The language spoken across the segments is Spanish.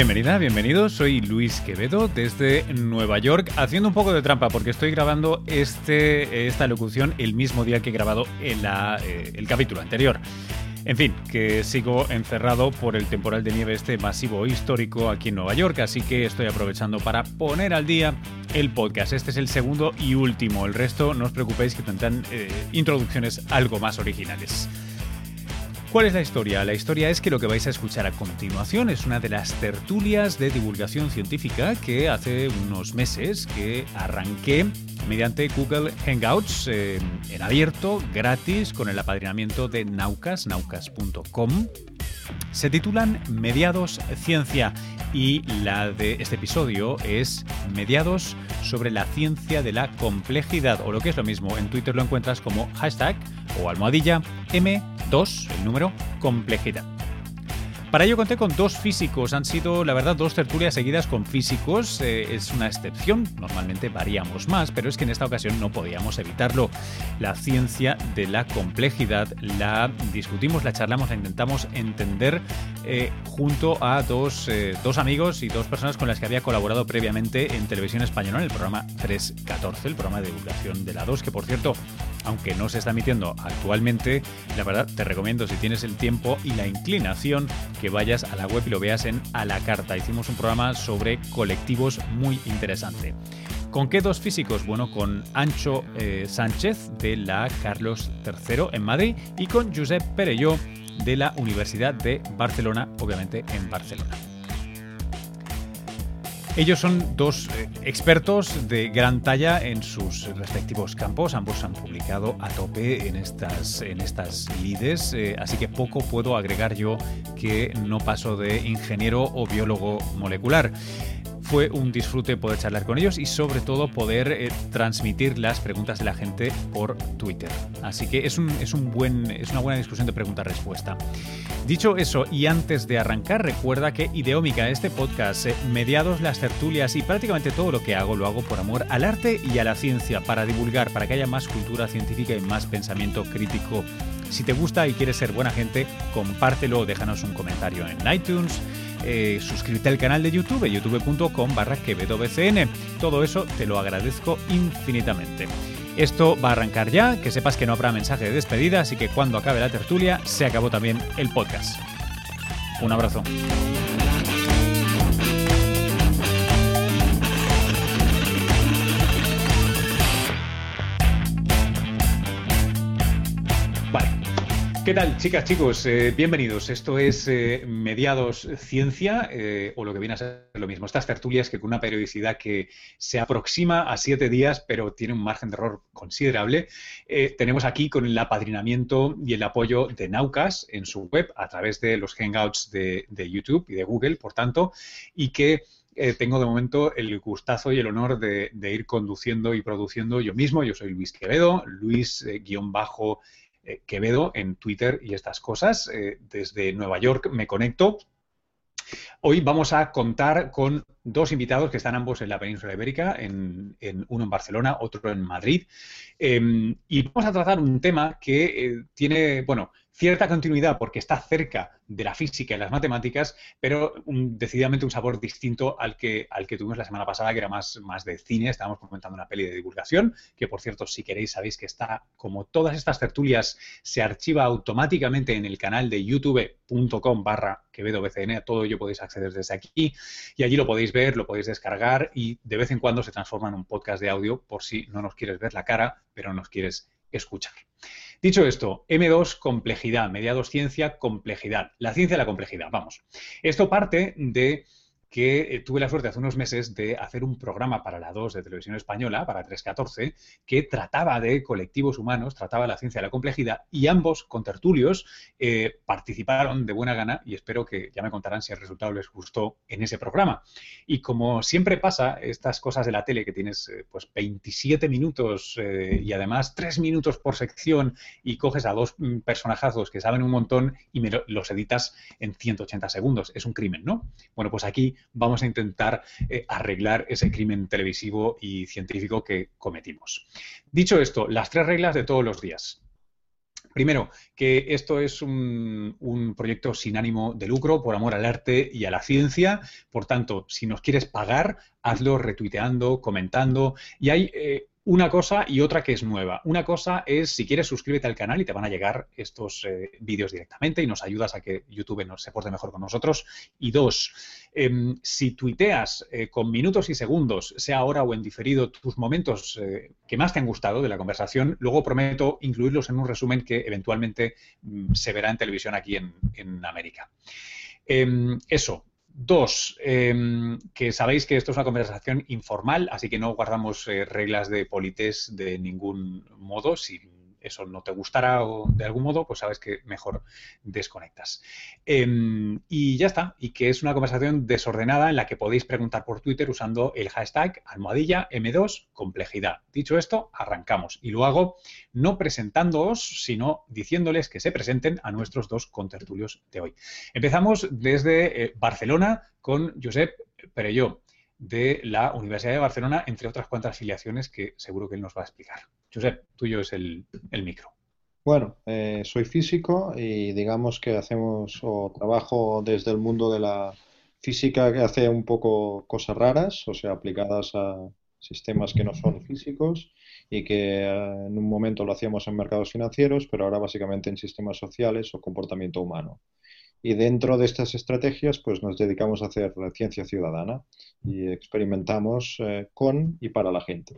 Bienvenida, bienvenido. Soy Luis Quevedo desde Nueva York, haciendo un poco de trampa porque estoy grabando este, esta locución el mismo día que he grabado el, eh, el capítulo anterior. En fin, que sigo encerrado por el temporal de nieve este masivo histórico aquí en Nueva York, así que estoy aprovechando para poner al día el podcast. Este es el segundo y último. El resto, no os preocupéis que tendrán eh, introducciones algo más originales. ¿Cuál es la historia? La historia es que lo que vais a escuchar a continuación es una de las tertulias de divulgación científica que hace unos meses que arranqué mediante Google Hangouts eh, en abierto, gratis, con el apadrinamiento de Naucas, naucas.com. Se titulan Mediados Ciencia y la de este episodio es Mediados sobre la ciencia de la complejidad, o lo que es lo mismo, en Twitter lo encuentras como hashtag o almohadilla M2, el número complejidad. Para ello conté con dos físicos, han sido la verdad dos tertulias seguidas con físicos, eh, es una excepción, normalmente varíamos más, pero es que en esta ocasión no podíamos evitarlo. La ciencia de la complejidad la discutimos, la charlamos, la intentamos entender eh, junto a dos, eh, dos amigos y dos personas con las que había colaborado previamente en televisión española en el programa 314, el programa de divulgación de la 2, que por cierto aunque no se está emitiendo actualmente, la verdad te recomiendo si tienes el tiempo y la inclinación que vayas a la web y lo veas en A la Carta. Hicimos un programa sobre colectivos muy interesante. ¿Con qué dos físicos? Bueno, con Ancho eh, Sánchez de la Carlos III en Madrid y con Josep Perelló de la Universidad de Barcelona, obviamente en Barcelona. Ellos son dos eh, expertos de gran talla en sus respectivos campos. Ambos han publicado a tope en estas, en estas lides, eh, así que poco puedo agregar yo que no paso de ingeniero o biólogo molecular fue un disfrute poder charlar con ellos y sobre todo poder eh, transmitir las preguntas de la gente por Twitter. Así que es, un, es, un buen, es una buena discusión de pregunta-respuesta. Dicho eso, y antes de arrancar, recuerda que Ideómica, este podcast, eh, mediados las tertulias y prácticamente todo lo que hago, lo hago por amor al arte y a la ciencia, para divulgar, para que haya más cultura científica y más pensamiento crítico. Si te gusta y quieres ser buena gente, compártelo, déjanos un comentario en iTunes eh, suscríbete al canal de YouTube, youtube.com barra QuevedoBCN. Todo eso te lo agradezco infinitamente. Esto va a arrancar ya, que sepas que no habrá mensaje de despedida, así que cuando acabe la tertulia se acabó también el podcast. Un abrazo. ¿Qué tal, chicas, chicos? Eh, bienvenidos. Esto es eh, Mediados Ciencia, eh, o lo que viene a ser lo mismo. Estas tertulias que con una periodicidad que se aproxima a siete días, pero tiene un margen de error considerable. tenemos aquí con el apadrinamiento y el apoyo de Naucas en su web, a través de los Hangouts de, YouTube y de Google, por tanto, y que tengo de momento el gustazo y el honor de, ir conduciendo y produciendo yo mismo. Yo soy Luis Quevedo, Luis-bajo eh, Quevedo en Twitter y estas cosas. Eh, desde Nueva York me conecto. Hoy vamos a contar con dos invitados que están ambos en la península ibérica, en, uno en Barcelona, otro en Madrid. Em, y vamos a tratar un tema que eh, tiene, bueno, cierta continuidad porque está cerca de la física y las matemáticas, pero decididamente un sabor distinto al que, al que tuvimos la semana pasada, que era más, más de cine. Estábamos comentando una peli de divulgación, que por cierto, si queréis, sabéis que está, como todas estas tertulias, se archiva automáticamente en el canal de youtube.com barra quevedobcn. A todo ello podéis acceder desde aquí y allí lo podéis ver, lo podéis descargar y de vez en cuando se transforma en un podcast de audio por si no nos quieres ver la cara, pero nos quieres escuchar. Dicho esto, M2, complejidad, mediados ciencia, complejidad. La ciencia de la complejidad, vamos. Esto parte de que eh, tuve la suerte hace unos meses de hacer un programa para la 2 de televisión española, para 314, que trataba de colectivos humanos, trataba la ciencia de la complejidad y ambos contertulios eh, participaron de buena gana y espero que ya me contarán si el resultado les gustó en ese programa. Y como siempre pasa, estas cosas de la tele que tienes eh, pues 27 minutos y además 3 minutos por sección y coges a dos mm, personajazos que saben un montón y me los editas en 180 segundos. Es un crimen, ¿no? Bueno, pues aquí vamos a intentar eh, arreglar ese crimen televisivo y científico que cometimos. Dicho esto, las tres reglas de todos los días. Primero, que esto es un, proyecto sin ánimo de lucro, por amor al arte y a la ciencia. Por tanto, si nos quieres pagar, hazlo retuiteando, comentando. Y hay eh, una cosa y otra que es nueva. Una cosa es, si quieres, suscríbete al canal y te van a llegar estos eh, vídeos directamente y nos ayudas a que YouTube nos, se porte mejor con nosotros. Y dos, em, si tuiteas eh, con minutos y segundos, sea ahora o en diferido, tus momentos eh, que más te han gustado de la conversación, luego prometo incluirlos en un resumen que eventualmente mm, se verá en televisión aquí en, en América. Em, eso, Dos, em, que sabéis que esto es una conversación informal, así que no guardamos eh, reglas de polités de ningún modo. Si eso no te gustará o de algún modo, pues sabes que mejor desconectas. Em, y ya está, y que es una conversación desordenada en la que podéis preguntar por Twitter usando el hashtag almohadilla M2 complejidad. Dicho esto, arrancamos. Y lo hago no presentándoos, sino diciéndoles que se presenten a nuestros dos contertulios de hoy. Empezamos desde eh, Barcelona con Josep Perelló de la Universidad de Barcelona, entre otras cuantas afiliaciones que seguro que él nos va a explicar. Josep, tuyo es el, micro. Bueno, eh, soy físico y digamos que hacemos o trabajo desde el mundo de la física que hace un poco cosas raras, o sea, aplicadas a sistemas que no son físicos y que eh, en un momento lo hacíamos en mercados financieros, pero ahora básicamente en sistemas sociales o comportamiento humano. Y dentro de estas estrategias, pues nos dedicamos a hacer ciencia ciudadana y experimentamos eh, con y para la gente.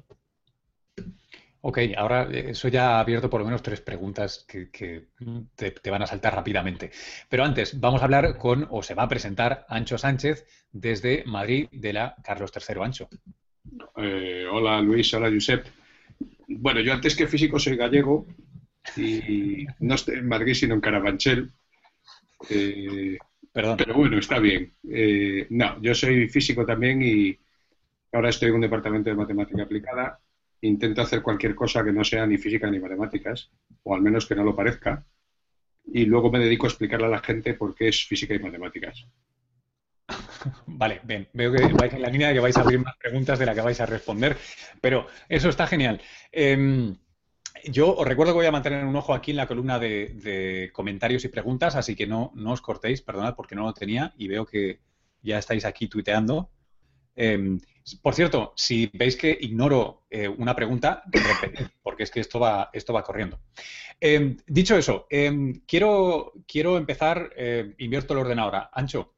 Ok, ahora eh, eso ya ha abierto por lo menos tres preguntas que, te, van a saltar rápidamente. Pero antes, vamos a hablar con, o se va a presentar, Ancho Sánchez desde Madrid de la Carlos III Ancho. Eh, hola Luis, hola Josep. Bueno, yo antes que físico soy gallego y no estoy en Madrid sino en Carabanchel. Eh, Perdón. Pero bueno, está bien. no, yo soy físico también y ahora estoy en un departamento de matemática aplicada intento hacer cualquier cosa que no sea ni física ni matemáticas, o al menos que no lo parezca, y luego me dedico a explicarle a la gente por qué es física y matemáticas. Vale, bien, veo que vais en la línea de que vais a abrir más preguntas de las que vais a responder, pero eso está genial. Em, yo os recuerdo que voy a mantener un ojo aquí en la columna de, comentarios y preguntas, así que no, no os cortéis, perdonad porque no lo tenía y veo que ya estáis aquí tuiteando. Em, por cierto, si veis que ignoro eh, una pregunta, porque es que esto va, esto va corriendo. Em, dicho eso, em, quiero, empezar, eh, invierto el orden ahora. Ancho,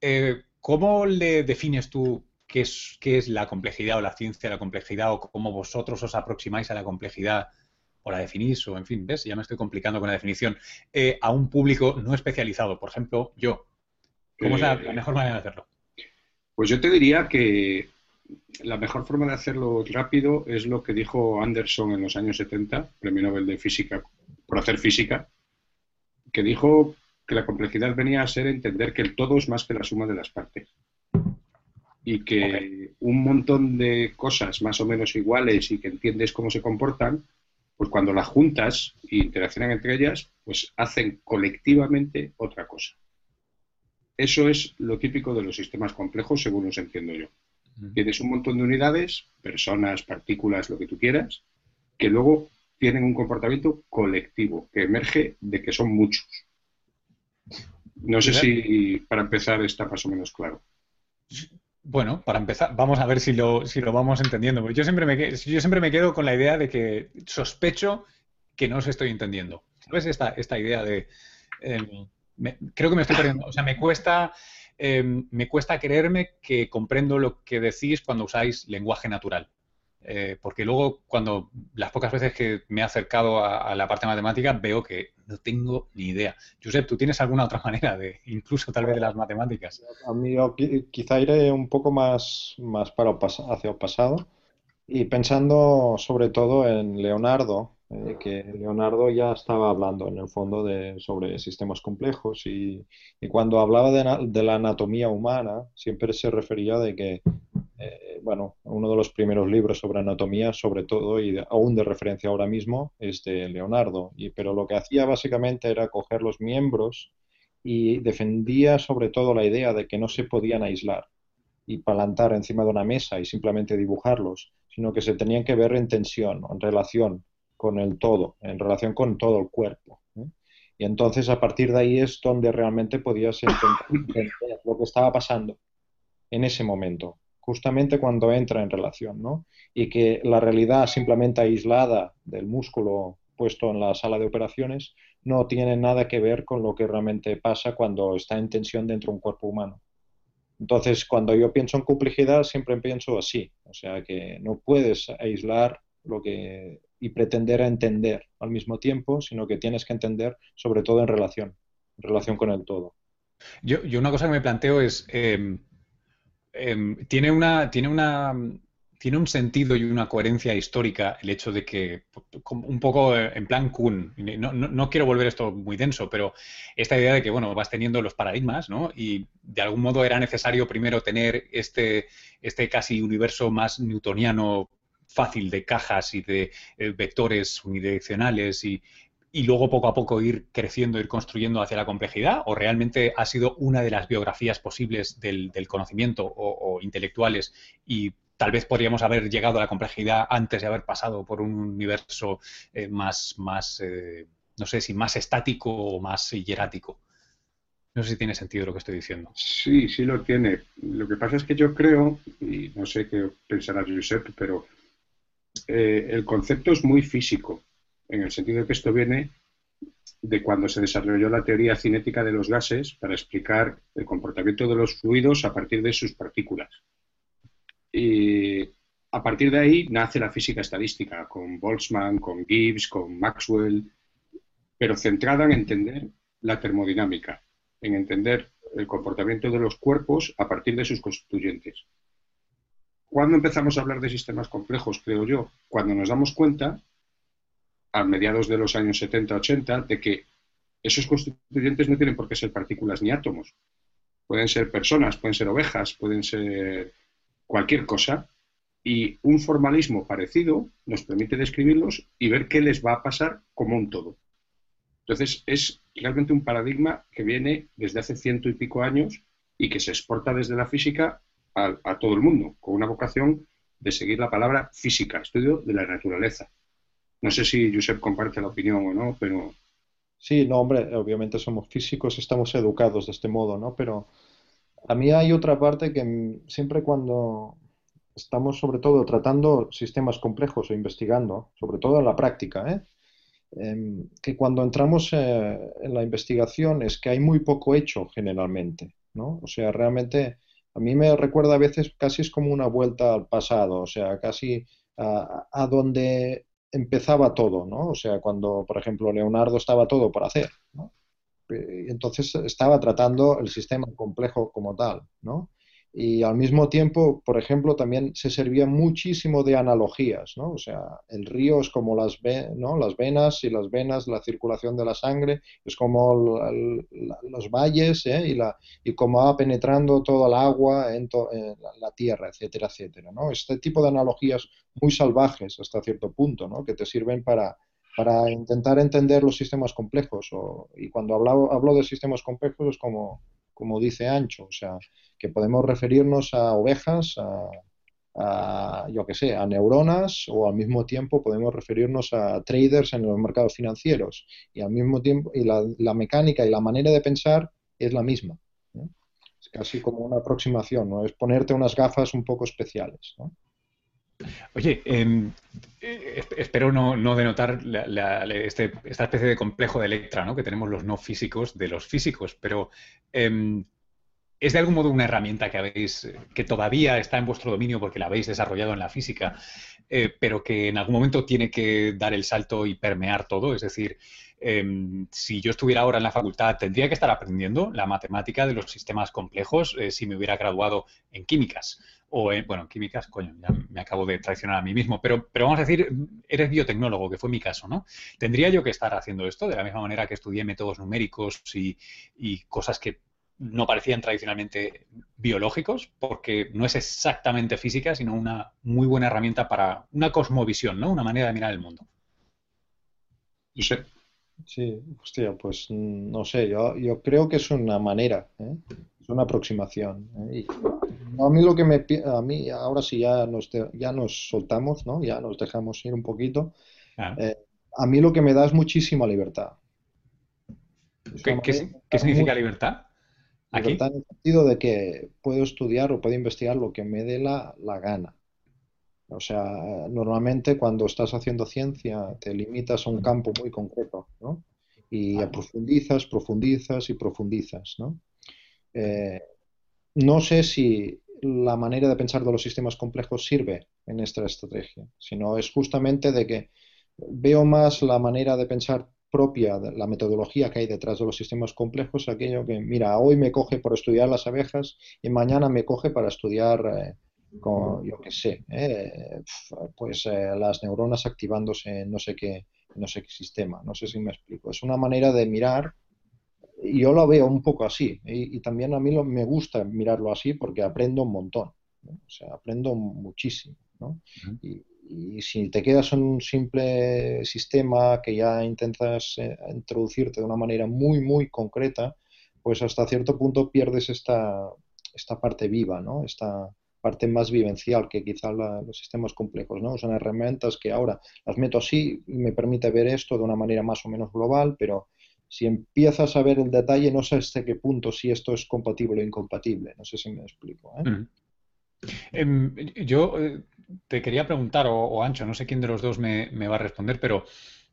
eh, ¿cómo le defines tú qué es, qué es la complejidad o la ciencia de la complejidad o cómo vosotros os aproximáis a la complejidad o la definís o, en fin, ves, ya me estoy complicando con la definición, a un público no especializado? Por ejemplo, yo. ¿Cómo es la mejor manera de hacerlo? Pues yo te diría que la mejor forma de hacerlo rápido es lo que dijo Anderson en los años 70, premio Nobel de Física, por hacer física, que dijo que la complejidad venía a ser entender que el todo es más que la suma de las partes. Y que un montón de cosas más o menos iguales y que entiendes cómo se comportan, pues cuando las juntas e interaccionan entre ellas, pues hacen colectivamente otra cosa. Eso es lo típico de los sistemas complejos, según los entiendo yo. Tienes un montón de unidades, personas, partículas, lo que tú quieras, que luego tienen un comportamiento colectivo, que emerge de que son muchos. No sé si para empezar está más o menos claro. Bueno, para empezar, vamos a ver si lo, si lo vamos entendiendo. Yo siempre, me, yo siempre me quedo con la idea de que sospecho que no os estoy entendiendo. ¿Sabes esta, esta idea de... Em, creo que me estoy perdiendo. O sea, me cuesta, em, me cuesta creerme que comprendo lo que decís cuando usáis lenguaje natural. Eh, porque luego, cuando las pocas veces que me he acercado a, la parte matemática, veo que no tengo ni idea. Josep, ¿tú tienes alguna otra manera de, incluso tal vez de las matemáticas? A mí quizá iré un poco más, más para hacia el pasado y pensando sobre todo en Leonardo, que Leonardo ya estaba hablando en el fondo de, sobre sistemas complejos y, cuando hablaba de, la anatomía humana siempre se refería de que, eh, bueno, uno de los primeros libros sobre anatomía, sobre todo y aún de referencia ahora mismo, es de Leonardo, y, pero lo que hacía básicamente era coger los miembros y defendía sobre todo la idea de que no se podían aislar y palantar encima de una mesa y simplemente dibujarlos, sino que se tenían que ver en tensión, en relación con el todo, en relación con todo el cuerpo. Y entonces a partir de ahí es donde realmente podías entender lo que estaba pasando en ese momento, justamente cuando entra en relación, ¿no? Y que la realidad simplemente aislada del músculo puesto en la sala de operaciones no tiene nada que ver con lo que realmente pasa cuando está en tensión dentro de un cuerpo humano. Entonces, cuando yo pienso en complejidad, siempre pienso así, o sea que no puedes aislar lo que y pretender entender al mismo tiempo, sino que tienes que entender sobre todo en relación, en relación con el todo. Yo, yo una cosa que me planteo es, em, em, tiene, una, tiene, una, tiene un sentido y una coherencia histórica el hecho de que, un poco en plan Kuhn, no, no, no, quiero volver esto muy denso, pero esta idea de que, bueno, vas teniendo los paradigmas, ¿no? Y de algún modo era necesario primero tener este, este casi universo más newtoniano fácil de cajas y de eh, vectores unidireccionales y, y luego poco a poco ir creciendo, ir construyendo hacia la complejidad? ¿O realmente ha sido una de las biografías posibles del, conocimiento o, intelectuales y tal vez podríamos haber llegado a la complejidad antes de haber pasado por un universo eh, más, más eh, no sé si más estático o más hierático? No sé si tiene sentido lo que estoy diciendo. Sí, sí lo tiene. Lo que pasa es que yo creo, y no sé qué pensará Josep, pero eh, el concepto es muy físico, en el sentido de que esto viene de cuando se desarrolló la teoría cinética de los gases para explicar el comportamiento de los fluidos a partir de sus partículas. Y a partir de ahí nace la física estadística, con Boltzmann, con Gibbs, con Maxwell, pero centrada en entender la termodinámica, en entender el comportamiento de los cuerpos a partir de sus constituyentes. ¿Cuándo empezamos a hablar de sistemas complejos, creo yo? Cuando nos damos cuenta, a mediados de los años 70-80, de que esos constituyentes no tienen por qué ser partículas ni átomos. Pueden ser personas, pueden ser ovejas, pueden ser cualquier cosa. Y un formalismo parecido nos permite describirlos y ver qué les va a pasar como un todo. Entonces, es realmente un paradigma que viene desde hace ciento y pico años y que se exporta desde la física a, todo el mundo, con una vocación de seguir la palabra física, estudio de la naturaleza. No sé si Josep comparte la opinión o no, pero... Sí, no, hombre, obviamente somos físicos, estamos educados de este modo, ¿no? Pero a mí hay otra parte que siempre cuando estamos sobre todo tratando sistemas complejos o investigando, sobre todo en la práctica, ¿eh? Em, que cuando entramos eh, en la investigación es que hay muy poco hecho generalmente, ¿no? O sea, realmente a mí me recuerda a veces casi es como una vuelta al pasado, o sea, casi a, donde empezaba todo, ¿no? O sea, cuando, por ejemplo, Leonardo estaba todo por hacer, ¿no? Entonces estaba tratando el sistema complejo como tal, ¿no? Y al mismo tiempo, por ejemplo, también se servía muchísimo de analogías, ¿no? O sea, el río es como las, ¿no? las venas y las venas, la circulación de la sangre, es como los valles ¿eh? y, la, y cómo va penetrando todo el agua en, la, tierra, etcétera, etcétera, ¿no? Este tipo de analogías muy salvajes hasta cierto punto, ¿no? Que te sirven para, para intentar entender los sistemas complejos. O, y cuando hablo, hablo de sistemas complejos es como, como dice Ancho, o sea, que podemos referirnos a ovejas, a, yo que sé, a neuronas o al mismo tiempo podemos referirnos a traders en los mercados financieros y al mismo tiempo y la, mecánica y la manera de pensar es la misma. Es casi como una aproximación, ¿no? Es ponerte unas gafas un poco especiales, Oye, em, eh, espero no, denotar este, esta especie de complejo de Electra ¿no? que tenemos los no físicos de los físicos, pero em, ¿Es de algún modo una herramienta que habéis, que todavía está en vuestro dominio porque la habéis desarrollado en la física, eh, pero que en algún momento tiene que dar el salto y permear todo? Es decir, em, si yo estuviera ahora en la facultad, tendría que estar aprendiendo la matemática de los sistemas complejos eh, si me hubiera graduado en químicas. O en, bueno, en químicas, coño, ya me acabo de traicionar a mí mismo, pero, pero vamos a decir, eres biotecnólogo, que fue mi caso, ¿no? ¿Tendría yo que estar haciendo esto de la misma manera que estudié métodos numéricos y, cosas que no parecían tradicionalmente biológicos, porque no es exactamente física, sino una muy buena herramienta para una cosmovisión, ¿no? Una manera de mirar el mundo. Sí, hostia, pues no sé, yo, yo creo que es una manera, ¿eh? es una aproximación. ¿eh? a mí lo que me a mí ahora sí ya nos ya nos soltamos, ¿no? Ya nos dejamos ir un poquito. Eh, a mí lo que me da es muchísima libertad. ¿Qué, significa libertad? Libertad en el sentido de que puedo estudiar o puedo investigar lo que me dé la, gana. O sea, normalmente cuando estás haciendo ciencia te limitas a un campo muy concreto, ¿no? Y profundizas, profundizas y profundizas, ¿no? Eh, no sé si la manera de pensar de los sistemas complejos sirve en esta estrategia, sino es justamente de que veo más la manera de pensar propia, la metodología que hay detrás de los sistemas complejos, aquello que, mira, hoy me coge por estudiar las abejas y mañana me coge para estudiar, eh, con, yo qué sé, eh, pues eh, las neuronas activándose en no sé qué, no sé qué sistema, no sé si me explico. Es una manera de mirar, y yo lo veo un poco así, y, también a mí me gusta mirarlo así porque aprendo un montón, o sea, aprendo muchísimo, ¿no? y, y si te quedas en un simple sistema que ya intentas eh, introducirte de una manera muy, muy concreta, pues hasta cierto punto pierdes esta, esta parte viva, ¿no? Esta parte más vivencial que quizá los sistemas complejos, ¿no? Son herramientas que ahora las meto así me permite ver esto de una manera más o menos global, pero si empiezas a ver el detalle, no sé hasta qué punto si esto es compatible o incompatible. No sé si me explico. ¿eh? Em, yo eh, te quería preguntar, o, Ancho, no sé quién de los dos me, va a responder, pero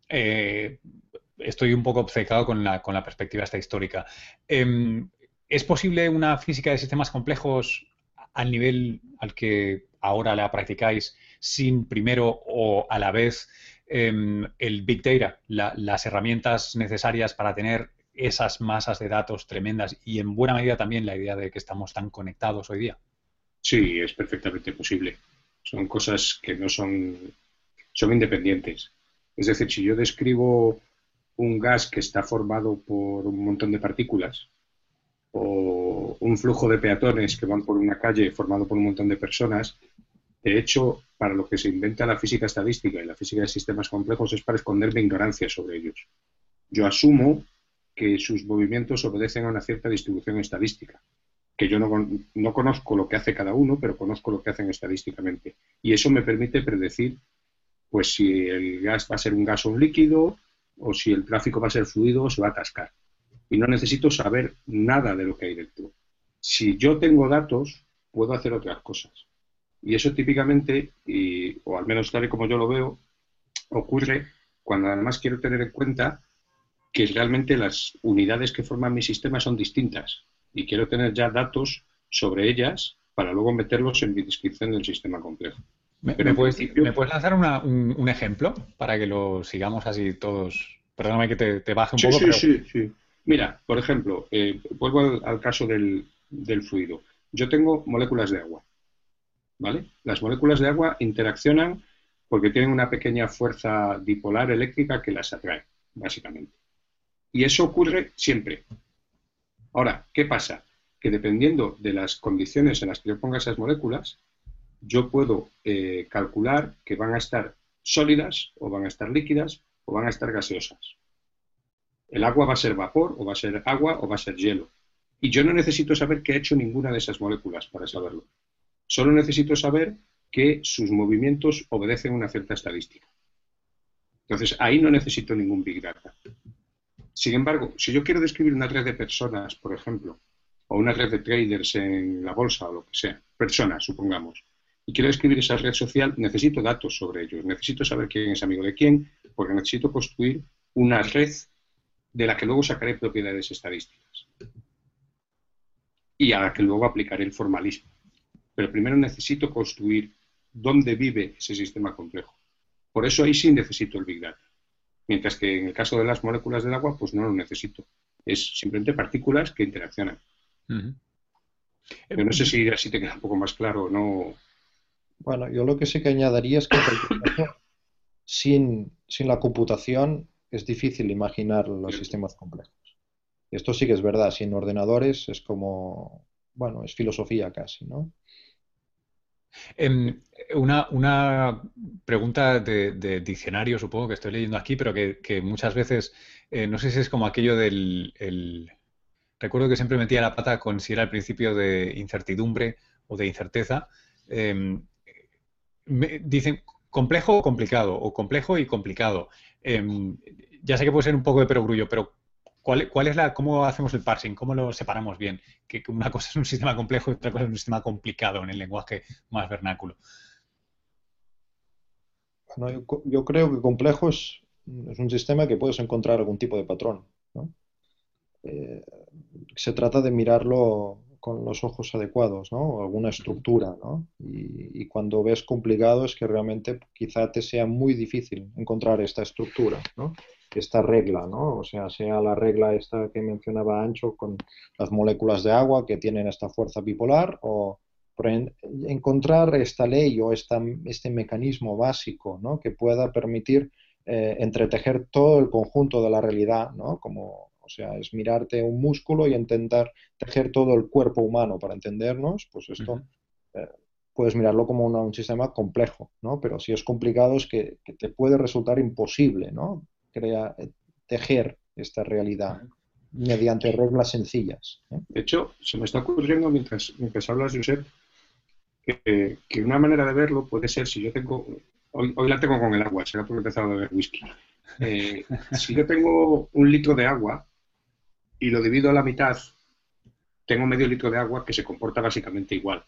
eh, estoy un poco obcecado con la, perspectiva esta histórica. Em, ¿Es posible una física de sistemas complejos al nivel al que ahora la practicáis sin primero o a la vez em, el Big Data, las herramientas necesarias para tener esas masas de datos tremendas y en buena medida también la idea de que estamos tan conectados hoy día? Sí, es perfectamente posible. Son cosas que no son, son independientes. Es decir, si yo describo un gas que está formado por un montón de partículas o un flujo de peatones que van por una calle formado por un montón de personas, de hecho, para lo que se inventa la física estadística y la física de sistemas complejos es para esconder mi ignorancia sobre ellos. Yo asumo que sus movimientos obedecen a una cierta distribución estadística que yo no, conozco lo que hace cada uno, pero conozco lo que hacen estadísticamente. Y eso me permite predecir pues si el gas va a ser un gas o un líquido, o si el tráfico va a ser fluido o se va a atascar. Y no necesito saber nada de lo que hay dentro. Si yo tengo datos, puedo hacer otras cosas. Y eso típicamente, o al menos tal y como yo lo veo, ocurre cuando además quiero tener en cuenta que realmente las unidades que forman mi sistema son distintas y quiero tener ya datos sobre ellas para luego meterlos en mi descripción del sistema complejo. ¿Me, puedes, lanzar un, ejemplo para que lo sigamos así todos? Perdóname que te, baje un poco. Sí, sí, sí. Mira, por ejemplo, eh, vuelvo al, caso del, fluido. Yo tengo moléculas de agua. ¿Vale? Las moléculas de agua interaccionan porque tienen una pequeña fuerza dipolar eléctrica que las atrae, básicamente. Y eso ocurre siempre. Ahora, ¿qué pasa? Que dependiendo de las condiciones en las que yo ponga esas moléculas, yo puedo eh, calcular que van a estar sólidas o van a estar líquidas o van a estar gaseosas. El agua va a ser vapor o va a ser agua o va a ser hielo. Y yo no necesito saber qué ha hecho ninguna de esas moléculas para saberlo. Solo necesito saber que sus movimientos obedecen una cierta estadística. Entonces, ahí no necesito ningún Big Data. Sin embargo, si yo quiero describir una red de personas, por ejemplo, o una red de traders en la bolsa o lo que sea, personas, supongamos, y quiero describir esa red social, necesito datos sobre ellos, necesito saber quién es amigo de quién, porque necesito construir una red de la que luego sacaré propiedades estadísticas y a la que luego aplicaré el formalismo. Pero primero necesito construir dónde vive ese sistema complejo. Por eso ahí sí necesito el Big Data. Mientras que en el caso de las moléculas del agua, pues no lo necesito. Es simplemente partículas que interaccionan. Pero no sé si así te queda un poco más claro o no. Bueno, yo lo que sí que añadiría es que sin, sin la computación es difícil imaginar los sistemas complejos. Esto sí que es verdad, sin ordenadores es como, bueno, es filosofía casi, ¿no? Em, una, pregunta de, diccionario, supongo que estoy leyendo aquí, pero que, muchas veces, eh, no sé si es como aquello del... recuerdo que siempre metía la pata con si era el principio de incertidumbre o de incerteza. Em, dicen, complejo o complicado, o complejo y complicado. Em, ya sé que puede ser un poco de perogrullo, pero ¿cuál, ¿cuál, es la, cómo hacemos el parsing? ¿Cómo lo separamos bien? Que una cosa es un sistema complejo y otra cosa es un sistema complicado en el lenguaje más vernáculo. Bueno, yo, creo que complejo es, un sistema que puedes encontrar algún tipo de patrón. Eh, se trata de mirarlo con los ojos adecuados, ¿no? Alguna estructura, ¿no? Y, cuando ves complicado es que realmente quizá te sea muy difícil encontrar esta estructura, ¿no? Esta regla, ¿no? O sea, sea la regla esta que mencionaba Ancho con las moléculas de agua que tienen esta fuerza bipolar o encontrar esta ley o esta, este mecanismo básico, ¿no? Que pueda permitir eh, entretejer todo el conjunto de la realidad, ¿no? Como o sea, es mirarte un músculo y intentar tejer todo el cuerpo humano para entendernos, pues esto eh, puedes mirarlo como un sistema complejo, ¿no? Pero si es complicado es que, te puede resultar imposible, ¿no? Crea, eh, tejer esta realidad mediante reglas sencillas. ¿eh? De hecho, se me está ocurriendo mientras, mientras hablas, Josep, que, que una manera de verlo puede ser si yo tengo Hoy, hoy, la tengo con el agua, será porque he empezado a beber whisky. si yo tengo un litro de agua y lo divido a la mitad, tengo medio litro de agua que se comporta básicamente igual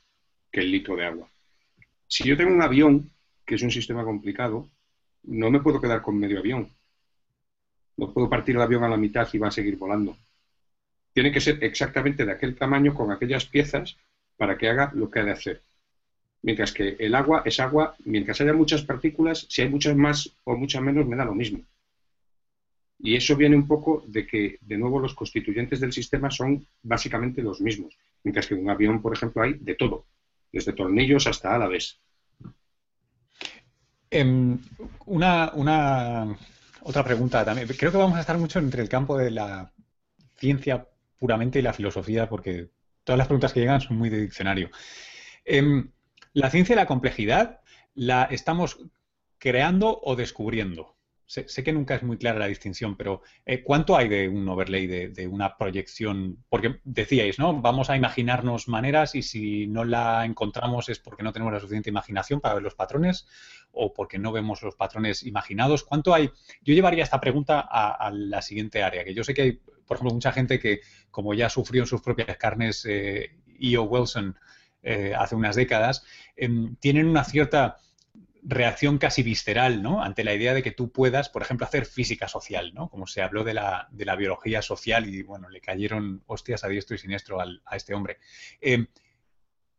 que el litro de agua. Si yo tengo un avión, que es un sistema complicado, no me puedo quedar con medio avión. No puedo partir el avión a la mitad y va a seguir volando. Tiene que ser exactamente de aquel tamaño con aquellas piezas para que haga lo que ha de hacer. Mientras que el agua es agua, mientras haya muchas partículas, si hay muchas más o muchas menos, me da lo mismo. Y eso viene un poco de que, de nuevo, los constituyentes del sistema son básicamente los mismos, mientras que en un avión, por ejemplo, hay de todo, desde tornillos hasta alaves. Em, una, una, otra pregunta también. Creo que vamos a estar mucho entre el campo de la ciencia puramente y la filosofía, porque todas las preguntas que llegan son muy de diccionario. Em, la ciencia y la complejidad la estamos creando o descubriendo sé, que nunca es muy clara la distinción, pero eh, ¿cuánto hay de un overlay, de, una proyección? Porque decíais, ¿no? Vamos a imaginarnos maneras y si no la encontramos es porque no tenemos la suficiente imaginación para ver los patrones o porque no vemos los patrones imaginados. ¿Cuánto hay? Yo llevaría esta pregunta a, la siguiente área, que yo sé que hay, por ejemplo, mucha gente que, como ya sufrió en sus propias carnes E.O. Eh, Wilson eh, hace unas décadas, em, tienen una cierta reacción casi visceral, ¿no? Ante la idea de que tú puedas, por ejemplo, hacer física social, ¿no? Como se habló de la, de la biología social y, bueno, le cayeron hostias a diestro y siniestro a este hombre. Eh,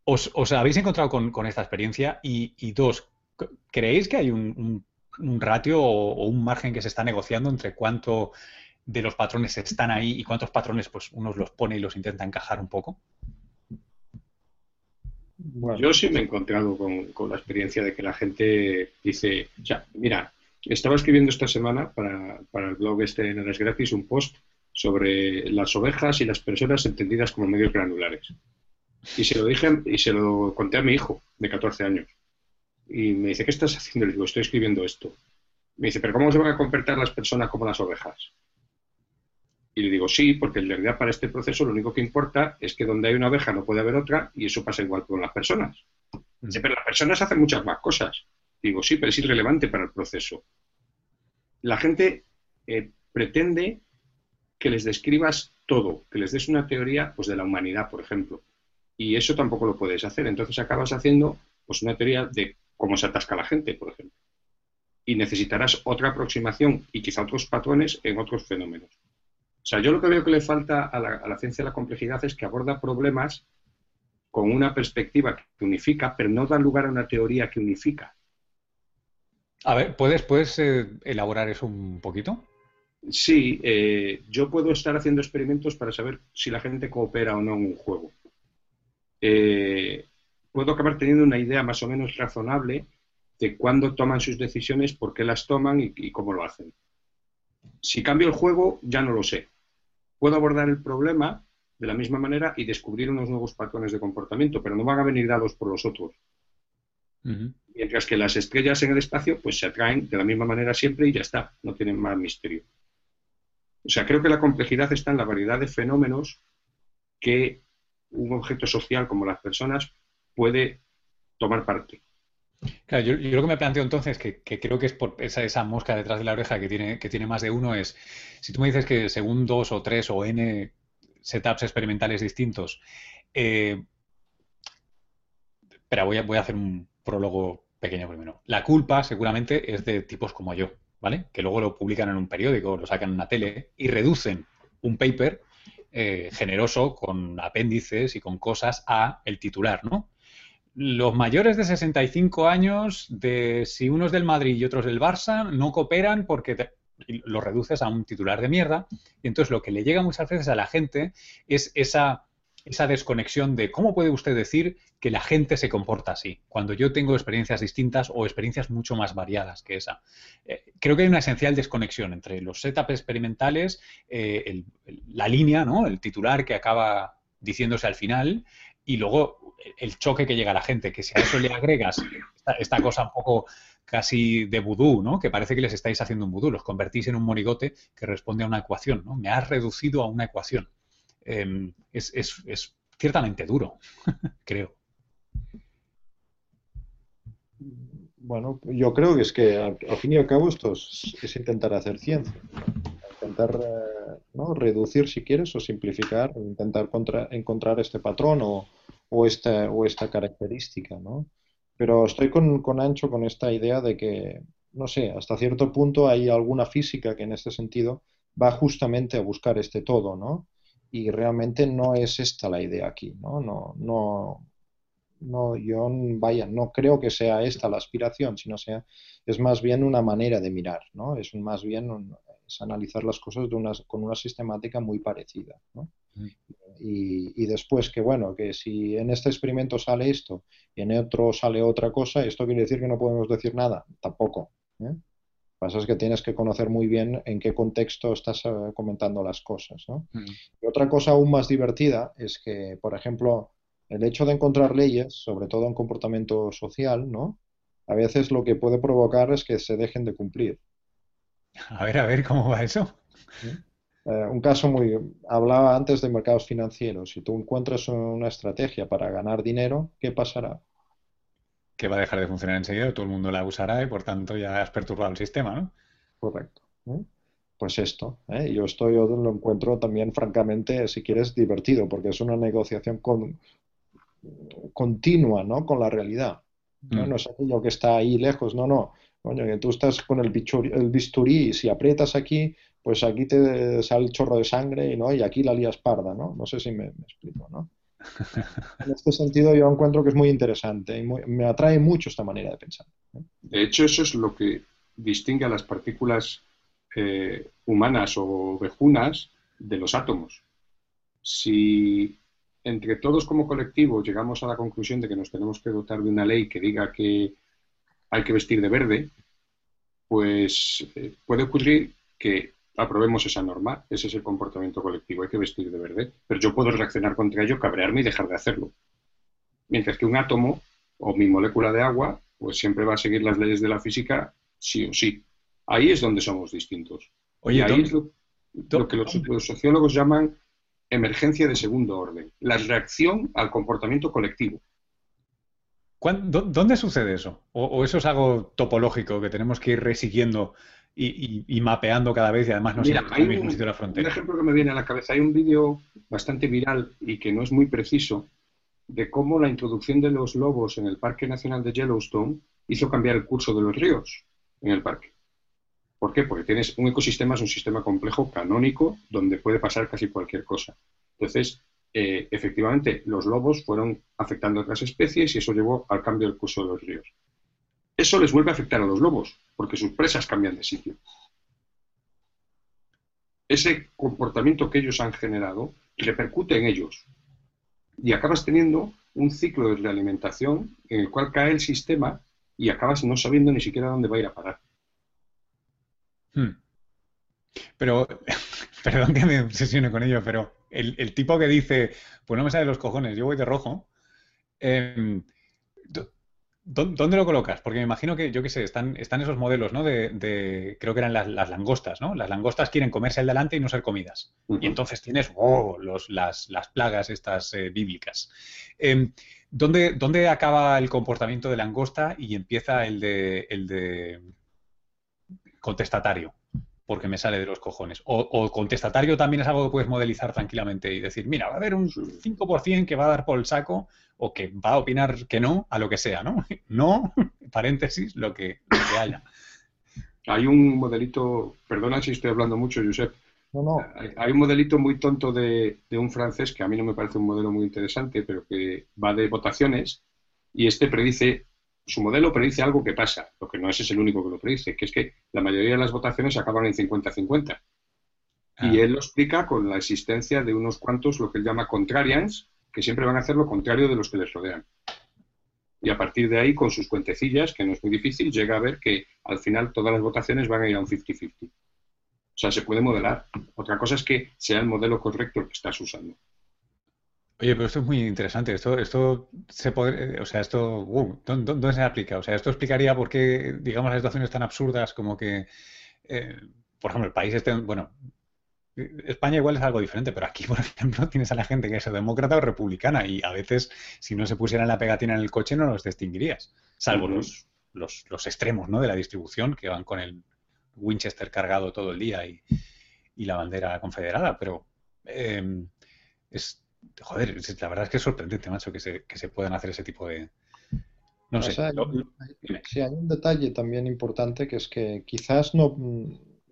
os, habéis encontrado con, esta experiencia? Y, dos, ¿creéis que hay un, ratio o, un margen que se está negociando entre cuánto de los patrones están ahí y cuántos patrones pues unos los pone y los intenta encajar un poco? Yo sí me he encontrado con, la experiencia de que la gente dice, mira, estaba escribiendo esta semana para, el blog este en es gratis un post sobre las ovejas y las personas entendidas como medios granulares. Y se lo dije y se lo conté a mi hijo de 14 años. Y me dice, ¿qué estás haciendo? Le digo, estoy escribiendo esto. Me dice, ¿pero cómo se van a comportar las personas como las ovejas? Y le digo, sí, porque en realidad para este proceso lo único que importa es que donde hay una oveja no puede haber otra y eso pasa igual con las personas. Mm. pero las personas hacen muchas más cosas. digo, sí, pero es irrelevante para el proceso. La gente eh, pretende que les describas todo, que les des una teoría pues, de la humanidad, por ejemplo. Y eso tampoco lo puedes hacer. Entonces acabas haciendo pues, una teoría de cómo se atasca la gente, por ejemplo. Y necesitarás otra aproximación y quizá otros patrones en otros fenómenos. O sea, yo lo que veo que le falta a la, ciencia de la complejidad es que aborda problemas con una perspectiva que unifica, pero no da lugar a una teoría que unifica. A ver, ¿puedes, puedes eh, elaborar eso un poquito? Sí, eh, yo puedo estar haciendo experimentos para saber si la gente coopera o no en un juego. Eh, puedo acabar teniendo una idea más o menos razonable de cuándo toman sus decisiones, por qué las toman y cómo lo hacen. Si cambio el juego, ya no lo sé puedo abordar el problema de la misma manera y descubrir unos nuevos patrones de comportamiento, pero no van a venir dados por los otros. Mientras que las estrellas en el espacio pues se atraen de la misma manera siempre y ya está, no tienen más misterio. O sea, creo que la complejidad está en la variedad de fenómenos que un objeto social como las personas puede tomar parte. Claro, yo, lo que me planteo entonces, que, creo que es por esa, esa, mosca detrás de la oreja que tiene, que tiene más de uno, es si tú me dices que según dos o tres o n setups experimentales distintos, eh, pero voy a, voy a hacer un prólogo pequeño primero. La culpa seguramente es de tipos como yo, ¿vale? Que luego lo publican en un periódico, lo sacan en una tele y reducen un paper eh, generoso con apéndices y con cosas a el titular, ¿no? Los mayores de 65 años, de si uno es del Madrid y otro es del Barça, no cooperan porque te, lo reduces a un titular de mierda. Y entonces lo que le llega muchas veces a la gente es esa esa desconexión de cómo puede usted decir que la gente se comporta así, cuando yo tengo experiencias distintas o experiencias mucho más variadas que esa. Eh, creo que hay una esencial desconexión entre los setups experimentales, eh, la línea, ¿no? el titular que acaba diciéndose al final, y luego el choque que llega a la gente, que si a eso le agregas esta, cosa un poco casi de vudú, ¿no? que parece que les estáis haciendo un vudú, los convertís en un monigote que responde a una ecuación, ¿no? me has reducido a una ecuación. Em, es, ciertamente duro, creo. Bueno, yo creo que es que al, fin y al cabo esto es, intentar hacer ciencia. Intentar eh, ¿no? reducir si quieres o simplificar, intentar encontrar este patrón o, esta, característica. ¿no? Pero estoy con, con Ancho con esta idea de que, no sé, hasta cierto punto hay alguna física que en este sentido va justamente a buscar este todo, ¿no? y realmente no es esta la idea aquí, ¿no? No, no, no, yo, vaya, no creo que sea esta la aspiración, sino sea, es más bien una manera de mirar, ¿no? Es más bien es analizar las cosas de una, con una sistemática muy parecida, ¿no? Y, y, después que, bueno, que si en este experimento sale esto y en otro sale otra cosa, ¿esto quiere decir que no podemos decir nada? Tampoco. ¿eh? pasa es que tienes que conocer muy bien en qué contexto estás eh, comentando las cosas. ¿no? Mm. Y otra cosa aún más divertida es que, por ejemplo, el hecho de encontrar leyes, sobre todo en comportamiento social, ¿no? a veces lo que puede provocar es que se dejen de cumplir. A ver, a ver, ¿cómo va eso? Eh, un caso muy... Hablaba antes de mercados financieros. Si tú encuentras una estrategia para ganar dinero, ¿qué pasará? que va a dejar de funcionar enseguida, todo el mundo la usará y por tanto ya has perturbado el sistema, ¿no? Correcto. Pues esto, ¿eh? yo estoy, yo lo encuentro también francamente, si quieres, divertido, porque es una negociación con, continua, ¿no? Con la realidad. ¿no? Mm. es aquello que está ahí lejos, no, no. Coño, que tú estás con el, bisturí, el bisturí y si aprietas aquí, pues aquí te sale el chorro de sangre ¿no? y aquí la lías parda, ¿no? No sé si me explico, ¿no? En este sentido yo encuentro que es muy interesante y me atrae mucho esta manera de pensar. De hecho, eso es lo que distingue a las partículas eh, humanas o vejunas de los átomos. Si entre todos como colectivo llegamos a la conclusión de que nos tenemos que dotar de una ley que diga que hay que vestir de verde, pues eh, puede ocurrir que aprobemos esa norma, ese es el comportamiento colectivo, hay que vestir de verde, pero yo puedo reaccionar contra ello, cabrearme y dejar de hacerlo. Mientras que un átomo o mi molécula de agua, pues siempre va a seguir las leyes de la física sí o sí. Ahí es donde somos distintos. Oye, y ahí es lo, que los, sociólogos llaman emergencia de segundo orden, la reacción al comportamiento colectivo. ¿Dónde sucede eso? ¿O, eso es algo topológico que tenemos que ir resiguiendo y, mapeando cada vez y además no Mira, hay un, sitio de la frontera. Un ejemplo que me viene a la cabeza, hay un vídeo bastante viral y que no es muy preciso de cómo la introducción de los lobos en el Parque Nacional de Yellowstone hizo cambiar el curso de los ríos en el parque. ¿Por qué? Porque tienes un ecosistema, es un sistema complejo, canónico, donde puede pasar casi cualquier cosa. Entonces, eh, efectivamente, los lobos fueron afectando a otras especies y eso llevó al cambio del curso de los ríos. Eso les vuelve a afectar a los lobos, porque sus presas cambian de sitio. Ese comportamiento que ellos han generado repercute en ellos. Y acabas teniendo un ciclo de realimentación en el cual cae el sistema y acabas no sabiendo ni siquiera dónde va a ir a parar. Hmm. Pero, perdón que me obsesione con ello, pero el, tipo que dice, pues no me sale los cojones, yo voy de rojo, em, ¿Dónde lo colocas? Porque me imagino que, yo qué sé, están, están esos modelos, ¿no? De, creo que eran las, langostas, ¿no? Las langostas quieren comerse el delante y no ser comidas. Y entonces tienes, oh, los, las, plagas estas eh, bíblicas. Em, ¿dónde, ¿dónde, acaba el comportamiento de langosta y empieza el de, el de contestatario? Porque me sale de los cojones. O, contestatario también es algo que puedes modelizar tranquilamente y decir, mira, va a haber un 5% que va a dar por el saco o que va a opinar que no a lo que sea, ¿no? No, paréntesis, lo que, haya. Hay un modelito, perdona si estoy hablando mucho, Josep. No, no. Hay, un modelito muy tonto de, de un francés que a mí no me parece un modelo muy interesante, pero que va de votaciones y este predice su modelo predice algo que pasa, lo que no es, es el único que lo predice, que es que la mayoría de las votaciones acaban en 50-50. Y ah. él lo explica con la existencia de unos cuantos, lo que él llama contrarians, que siempre van a hacer lo contrario de los que les rodean. Y a partir de ahí, con sus cuentecillas, que no es muy difícil, llega a ver que al final todas las votaciones van a ir a un 50-50. O sea, se puede modelar. Otra cosa es que sea el modelo correcto el que estás usando. Oye, pero esto es muy interesante. Esto, esto se puede, o sea, esto, uh, ¿dónde, se aplica? O sea, esto explicaría por qué, digamos, las situaciones tan absurdas como que, eh, por ejemplo, el país este, bueno, España igual es algo diferente, pero aquí, por ejemplo, tienes a la gente que es demócrata o republicana y a veces, si no se pusieran la pegatina en el coche, no los distinguirías, salvo los, los, los, extremos, ¿no? De la distribución que van con el Winchester cargado todo el día y, y la bandera confederada, pero eh, es joder, la verdad es que es sorprendente, macho, que se, que se puedan hacer ese tipo de... No sé. sí, hay un detalle también importante que es que quizás no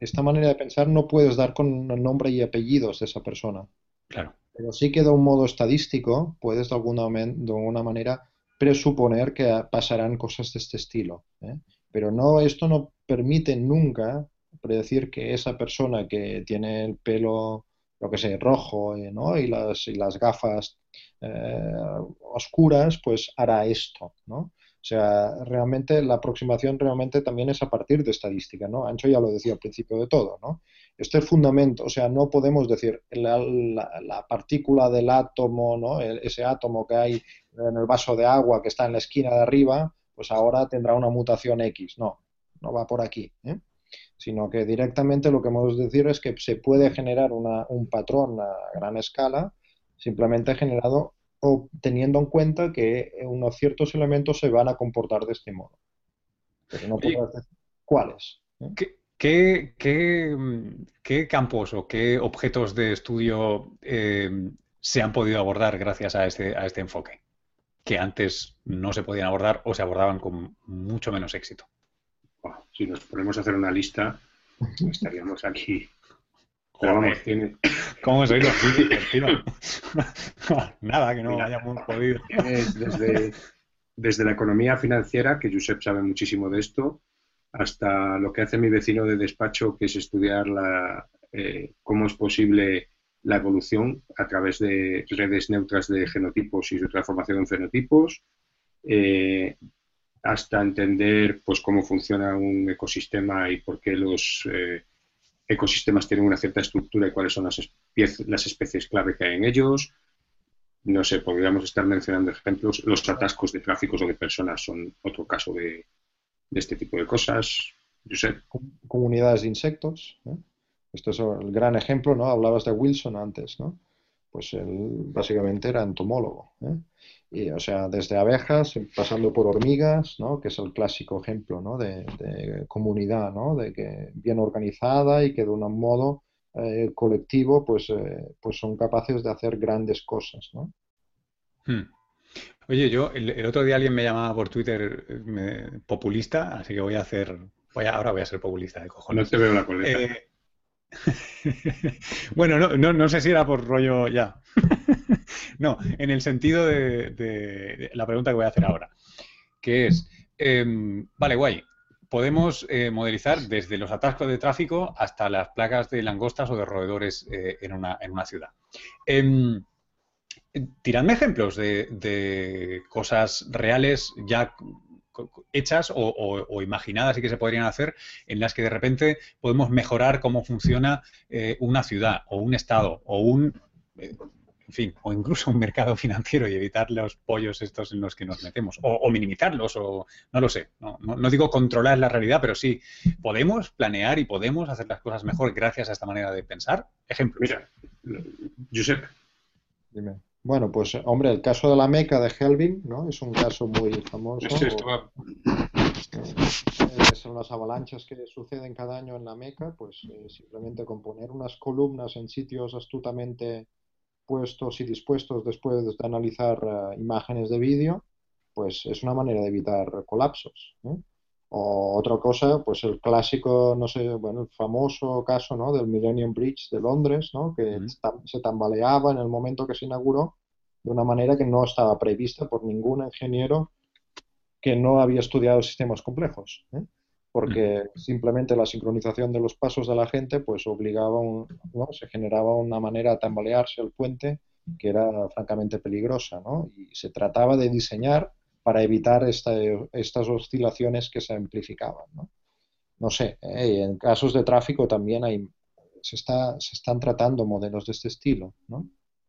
esta manera de pensar no puedes dar con nombre y apellidos de esa persona. Claro. Pero sí que de un modo estadístico puedes de alguna, de alguna manera presuponer que pasarán cosas de este estilo. ¿eh? Pero no, esto no permite nunca predecir que esa persona que tiene el pelo lo que sé, rojo eh, y, las, y las gafas eh, oscuras, pues hará esto, ¿no? O sea, realmente la aproximación realmente también es a partir de estadística, ¿no? Ancho ya lo decía al principio de todo, ¿no? Este es el fundamento, o sea, no podemos decir la, la, partícula del átomo, ¿no? ese átomo que hay en el vaso de agua que está en la esquina de arriba, pues ahora tendrá una mutación X. No, no va por aquí. ¿eh? Sino que directamente lo que hemos de decir es que se puede generar un patrón a gran escala simplemente generado o teniendo en cuenta que unos ciertos elementos se van a comportar de este modo. Pero no puedo decir cuáles. ¿eh? ¿Qué, qué, campos o qué objetos de estudio eh, se han podido abordar gracias a este, a este enfoque? Que antes no se podían abordar o se abordaban con mucho menos éxito si nos ponemos a hacer una lista, estaríamos aquí. vamos, tiene... ¿Cómo los físicos, Nada, que no hayamos podido. Desde, desde la economía financiera, que Josep sabe muchísimo de esto, hasta lo que hace mi vecino de despacho, que es estudiar la, eh, cómo es posible la evolución a través de redes neutras de genotipos y su transformación en fenotipos, eh, hasta entender pues cómo funciona un ecosistema y por qué los eh, ecosistemas tienen una cierta estructura y cuáles son las, especies, las especies clave que hay en ellos. No sé, podríamos estar mencionando ejemplos. Los atascos de tráficos o de personas son otro caso de, este tipo de cosas. sé. Comunidades de insectos. ¿eh? Esto es el gran ejemplo, ¿no? Hablabas de Wilson antes, ¿no? Pues él básicamente era entomólogo. ¿eh? Y, o sea, desde abejas, pasando por hormigas, ¿no? que es el clásico ejemplo ¿no? de, comunidad, ¿no? de que bien organizada y que de un modo eh, colectivo pues, eh, pues son capaces de hacer grandes cosas. ¿no? Hmm. Oye, yo el, otro día alguien me llamaba por Twitter populista, así que voy a hacer, voy ahora voy a ser populista de cojones. No te veo la coleta. Eh, bueno, no, no, sé si era por rollo ya. no, en el sentido de, la pregunta que voy a hacer ahora, que es, em, vale, guay, podemos eh, modelizar desde los atascos de tráfico hasta las placas de langostas o de roedores eh, en, una, en, una, ciudad. Eh, tiradme ejemplos de, cosas reales ya hechas o, imaginadas y que se podrían hacer en las que de repente podemos mejorar cómo funciona una ciudad o un estado o un en fin, o incluso un mercado financiero y evitar los pollos estos en los que nos metemos, o, minimizarlos, o no lo sé. No, no, digo controlar la realidad, pero sí podemos planear y podemos hacer las cosas mejor gracias a esta manera de pensar. Ejemplo. Mira, Josep. Dime. Bueno, pues hombre, el caso de la meca de Helvin, ¿no? Es un caso muy famoso. Sí, son las avalanchas que suceden cada año en la Meca, pues eh, simplemente con poner unas columnas en sitios astutamente puestos y dispuestos después de analizar eh, imágenes de vídeo, pues es una manera de evitar colapsos. O otra cosa, pues el clásico, no sé, bueno, el famoso caso ¿no? del Millennium Bridge de Londres, ¿no? que se tambaleaba en el momento que se inauguró de una manera que no estaba prevista por ningún ingeniero que no había estudiado sistemas complejos, ¿eh? porque simplemente la sincronización de los pasos de la gente pues obligaba, un, ¿no? se generaba una manera de tambalearse el puente que era francamente peligrosa, ¿no? Y se trataba de diseñar para evitar estas oscilaciones que se amplificaban, ¿no? No sé, ¿eh? en casos de tráfico también hay, se, está, se están tratando modelos de este estilo, ¿no?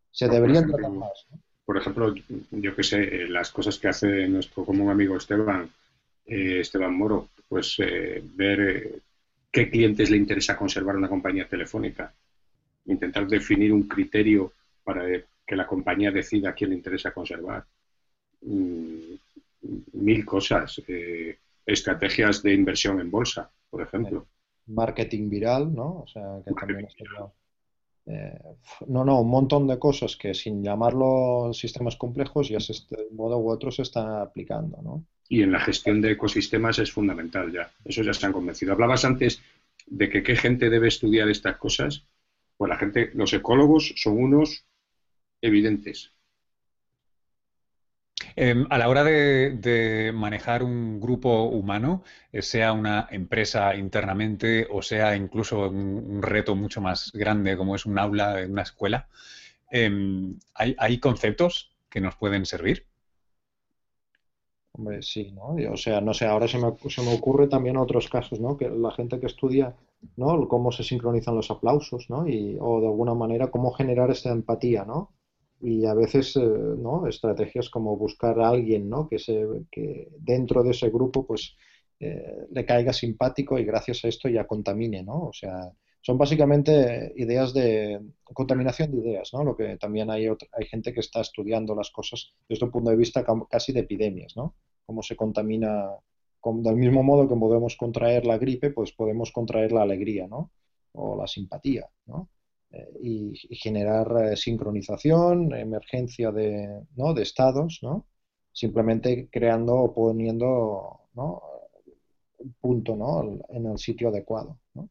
Se deberían tratar más, ¿no? por ejemplo, yo que sé, eh, las cosas que hace nuestro común amigo Esteban, eh, Esteban Moro, pues eh, ver qué clientes le interesa conservar una compañía telefónica, intentar definir un criterio para que la compañía decida a quién le interesa conservar. Mm, mil cosas. estrategias de inversión en bolsa, por ejemplo. Marketing viral, ¿no? O sea, que también eh, no, no, un montón de cosas que sin llamarlo sistemas complejos ya se, de un modo u otro se está aplicando, ¿no? Y en la gestión de ecosistemas es fundamental ya. Eso ya se han convencido. Hablabas antes de que qué gente debe estudiar estas cosas. Pues la gente, los ecólogos son unos evidentes. Em, a la hora de, manejar un grupo humano, eh, sea una empresa internamente o sea incluso un, reto mucho más grande como es un aula en una escuela, em, ¿hay, conceptos que nos pueden servir? Hombre, sí, ¿no? O sea, no sé, ahora se me, se me ocurre también otros casos, ¿no? Que la gente que estudia, ¿no? Cómo se sincronizan los aplausos, ¿no? Y, o de alguna manera cómo generar esta empatía, ¿no? Y a veces eh, ¿no? estrategias como buscar a alguien ¿no? que, se, que dentro de ese grupo pues eh, le caiga simpático y gracias a esto ya contamine, ¿no? O sea, son básicamente ideas de contaminación de ideas, ¿no? Lo que también hay, hay gente que está estudiando las cosas desde un punto de vista casi de epidemias, ¿no? Cómo se contamina, del mismo modo que podemos contraer la gripe, pues podemos contraer la alegría, ¿no? O la simpatía, ¿no? Eh, y, generar eh, sincronización, emergencia de, ¿no? de estados, ¿no? simplemente creando o poniendo ¿no? un punto ¿no? en el sitio adecuado. ¿no?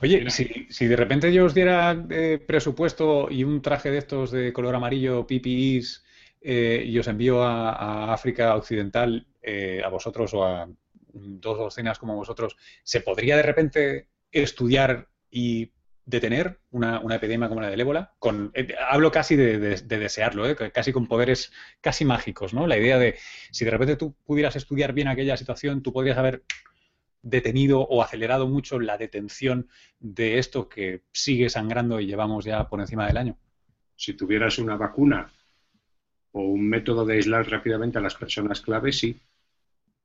Oye, si, si, de repente yo os diera eh, presupuesto y un traje de estos de color amarillo, PPEs, y os envío a, a África Occidental, a vosotros o a dos docenas como vosotros, ¿se podría de repente estudiar y detener una, una, epidemia como la del ébola. Con, eh, hablo casi de, desearlo, ¿eh? casi con poderes casi mágicos, ¿no? La idea de si de repente tú pudieras estudiar bien aquella situación, tú podrías haber detenido o acelerado mucho la detención de esto que sigue sangrando y llevamos ya por encima del año. Si tuvieras una vacuna o un método de aislar rápidamente a las personas clave, sí.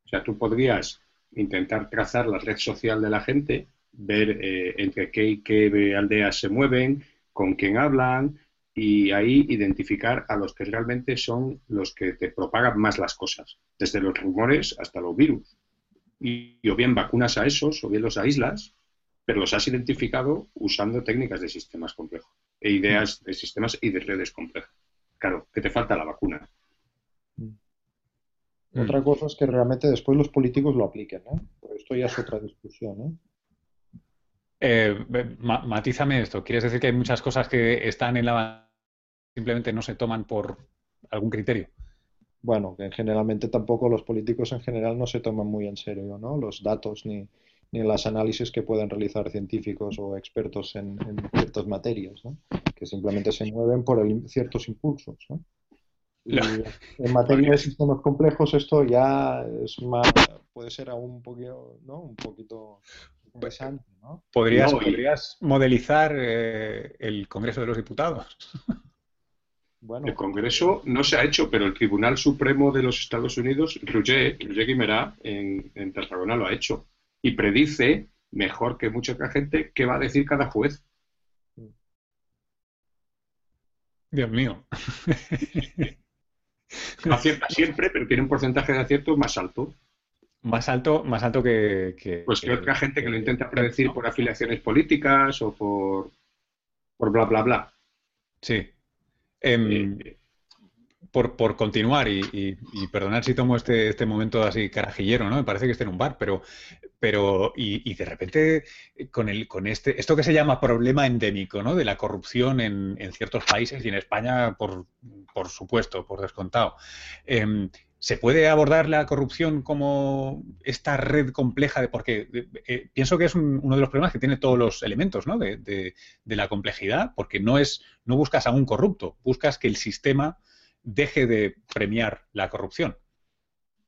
O sea, tú podrías intentar trazar la red social de la gente ver eh, entre qué y qué aldeas se mueven, con quién hablan y ahí identificar a los que realmente son los que te propagan más las cosas, desde los rumores hasta los virus. Y, o bien vacunas a esos, o bien los aíslas, pero los has identificado usando técnicas de sistemas complejos, e ideas de sistemas y de redes complejas. Claro, que te falta la vacuna. Otra cosa es que realmente después los políticos lo apliquen, ¿eh? esto ya es otra discusión, ¿eh? Eh, matízame esto. ¿Quieres decir que hay muchas cosas que están en la simplemente no se toman por algún criterio? Bueno, que generalmente tampoco los políticos en general no se toman muy en serio, ¿no? Los datos ni, ni los análisis que pueden realizar científicos o expertos en, ciertas materias, ¿no? Que simplemente se mueven por ciertos impulsos, ¿no? Y en materia de sistemas complejos esto ya es más, puede ser aún un poquito, ¿no? Un poquito ¿Podrías, ¿podrías modelizar eh, el Congreso de los Diputados? el Congreso no se ha hecho, pero el Tribunal Supremo de los Estados Unidos, Roger, Roger Guimerá, en, en Tarragona lo ha hecho. Y predice, mejor que mucha gente, qué va a decir cada juez. Dios mío. Acierta siempre, pero tiene un porcentaje de acierto más alto. Más alto, más alto que, Pues que otra gente que lo intenta predecir por afiliaciones políticas o por, por bla bla bla. Sí. Em, por, por, continuar y, y, perdonar si tomo este, este momento así carajillero, ¿no? Me parece que esté en un bar, pero, pero y, y, de repente con, el, con este, esto que se llama problema endémico, ¿no? De la corrupción en, en ciertos países y en España, por, por supuesto, por descontado. Eh, ¿Se puede abordar la corrupción como esta red compleja? De, porque eh, eh, pienso que es uno de los problemas que tiene todos los elementos ¿no? de, de, de, la complejidad, porque no es no buscas a un corrupto, buscas que el sistema deje de premiar la corrupción.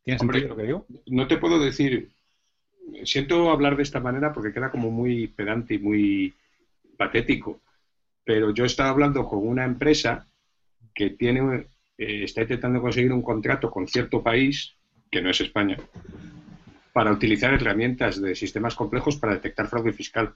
¿Tienes Hombre, sentido lo que digo? No te puedo decir, siento hablar de esta manera porque queda como muy pedante y muy patético, pero yo estaba hablando con una empresa que tiene eh, está intentando conseguir un contrato con cierto país, que no es España, para utilizar herramientas de sistemas complejos para detectar fraude fiscal.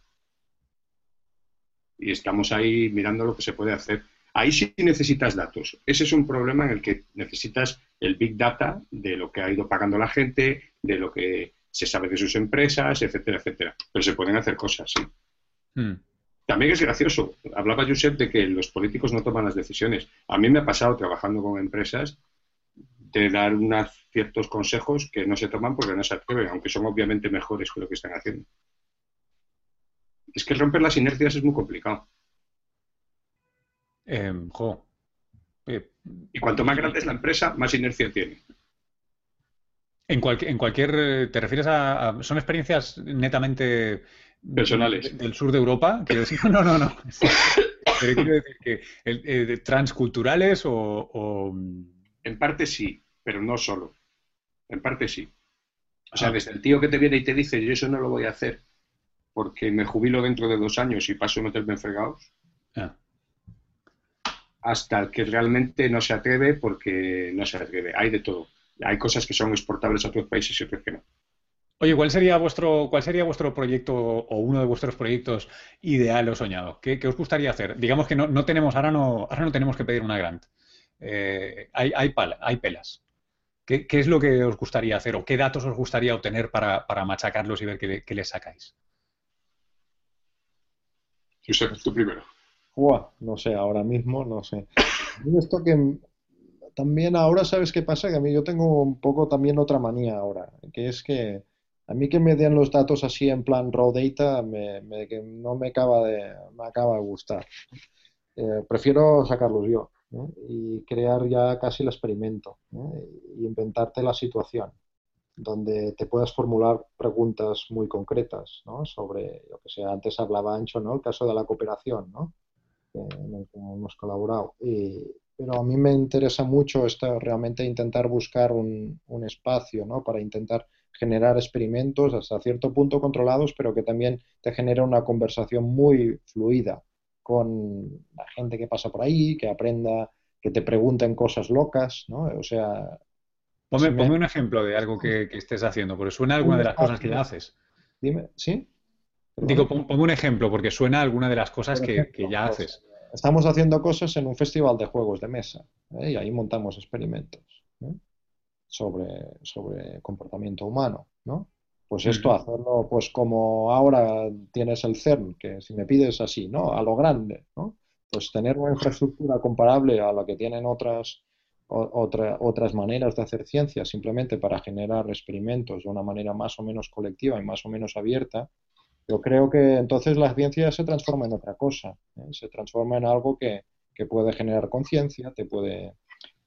Y estamos ahí mirando lo que se puede hacer. Ahí sí necesitas datos. Ese es un problema en el que necesitas el big data de lo que ha ido pagando la gente, de lo que se sabe de sus empresas, etcétera, etcétera. Pero se pueden hacer cosas, sí. Hmm. También es gracioso. Hablaba Josep de que los políticos no toman las decisiones. A mí me ha pasado trabajando con empresas de dar unos ciertos consejos que no se toman porque no se atreven, aunque son obviamente mejores que lo que están haciendo. Es que romper las inercias es muy complicado. Eh, jo. eh, y cuanto más grande es la empresa, más inercia tiene. En, cual, en cualquier. ¿Te refieres a, a, ¿Son experiencias netamente personales. Del sur de Europa, quiero decir, no, no, no. Pero quiero decir que eh, transculturales o, o, En parte sí, pero no solo. En parte sí. O sea, ah. desde el tío que te viene y te dice, yo eso no lo voy a hacer porque me jubilo dentro de dos años y paso a meterme en fregados, ah. hasta el que realmente no se atreve porque no se atreve. Hay de todo. Hay cosas que son exportables a otros países y otras que no. Oye, ¿cuál sería vuestro, cuál sería vuestro proyecto o uno de vuestros proyectos ideal o soñado? ¿Qué, qué os gustaría hacer? Digamos que no, no, tenemos, ahora no, ahora no tenemos que pedir una grant. Eh, hay, hay, pala, hay, pelas. ¿Qué, ¿Qué, es lo que os gustaría hacer o qué datos os gustaría obtener para, para machacarlos y ver qué, qué les sacáis? Josep, tú primero. Uah, no sé, ahora mismo no sé. Esto que también ahora, ¿sabes qué pasa? Que a mí yo tengo un poco también otra manía ahora, que es que a mí que me den los datos así en plan raw data me, no me acaba de, me acaba de gustar. Eh, prefiero sacarlos yo y crear ya casi el experimento ¿eh? y inventarte la situación donde te puedas formular preguntas muy concretas ¿no? sobre lo que sea. Antes hablaba Ancho, ¿no? El caso de la cooperación, ¿no? en el que hemos colaborado. Pero a mí me interesa mucho realmente intentar buscar un, un espacio ¿no? para intentar generar experimentos hasta cierto punto controlados, pero que también te genera una conversación muy fluida con la gente que pasa por ahí, que aprenda, que te pregunten cosas locas, ¿no? O sea... Ponme, si me... ponme un ejemplo de algo que, que, estés haciendo, porque suena alguna de las cosas que ya haces. Dime, ¿sí? Digo, ponme un ejemplo, porque suena alguna de las cosas que, que ya pues, haces. Estamos haciendo cosas en un festival de juegos de mesa ¿eh? y ahí montamos experimentos. Sobre, sobre comportamiento humano, ¿no? Pues esto, uh -huh. hacerlo pues como ahora tienes el CERN, que si me pides así, ¿no? A lo grande, ¿no? Pues tener una infraestructura comparable a la que tienen otras, otra, otras maneras de hacer ciencia, simplemente para generar experimentos de una manera más o menos colectiva y más o menos abierta, yo creo que entonces la ciencia se transforma en otra cosa, ¿eh? se transforma en algo que, que puede generar conciencia, te puede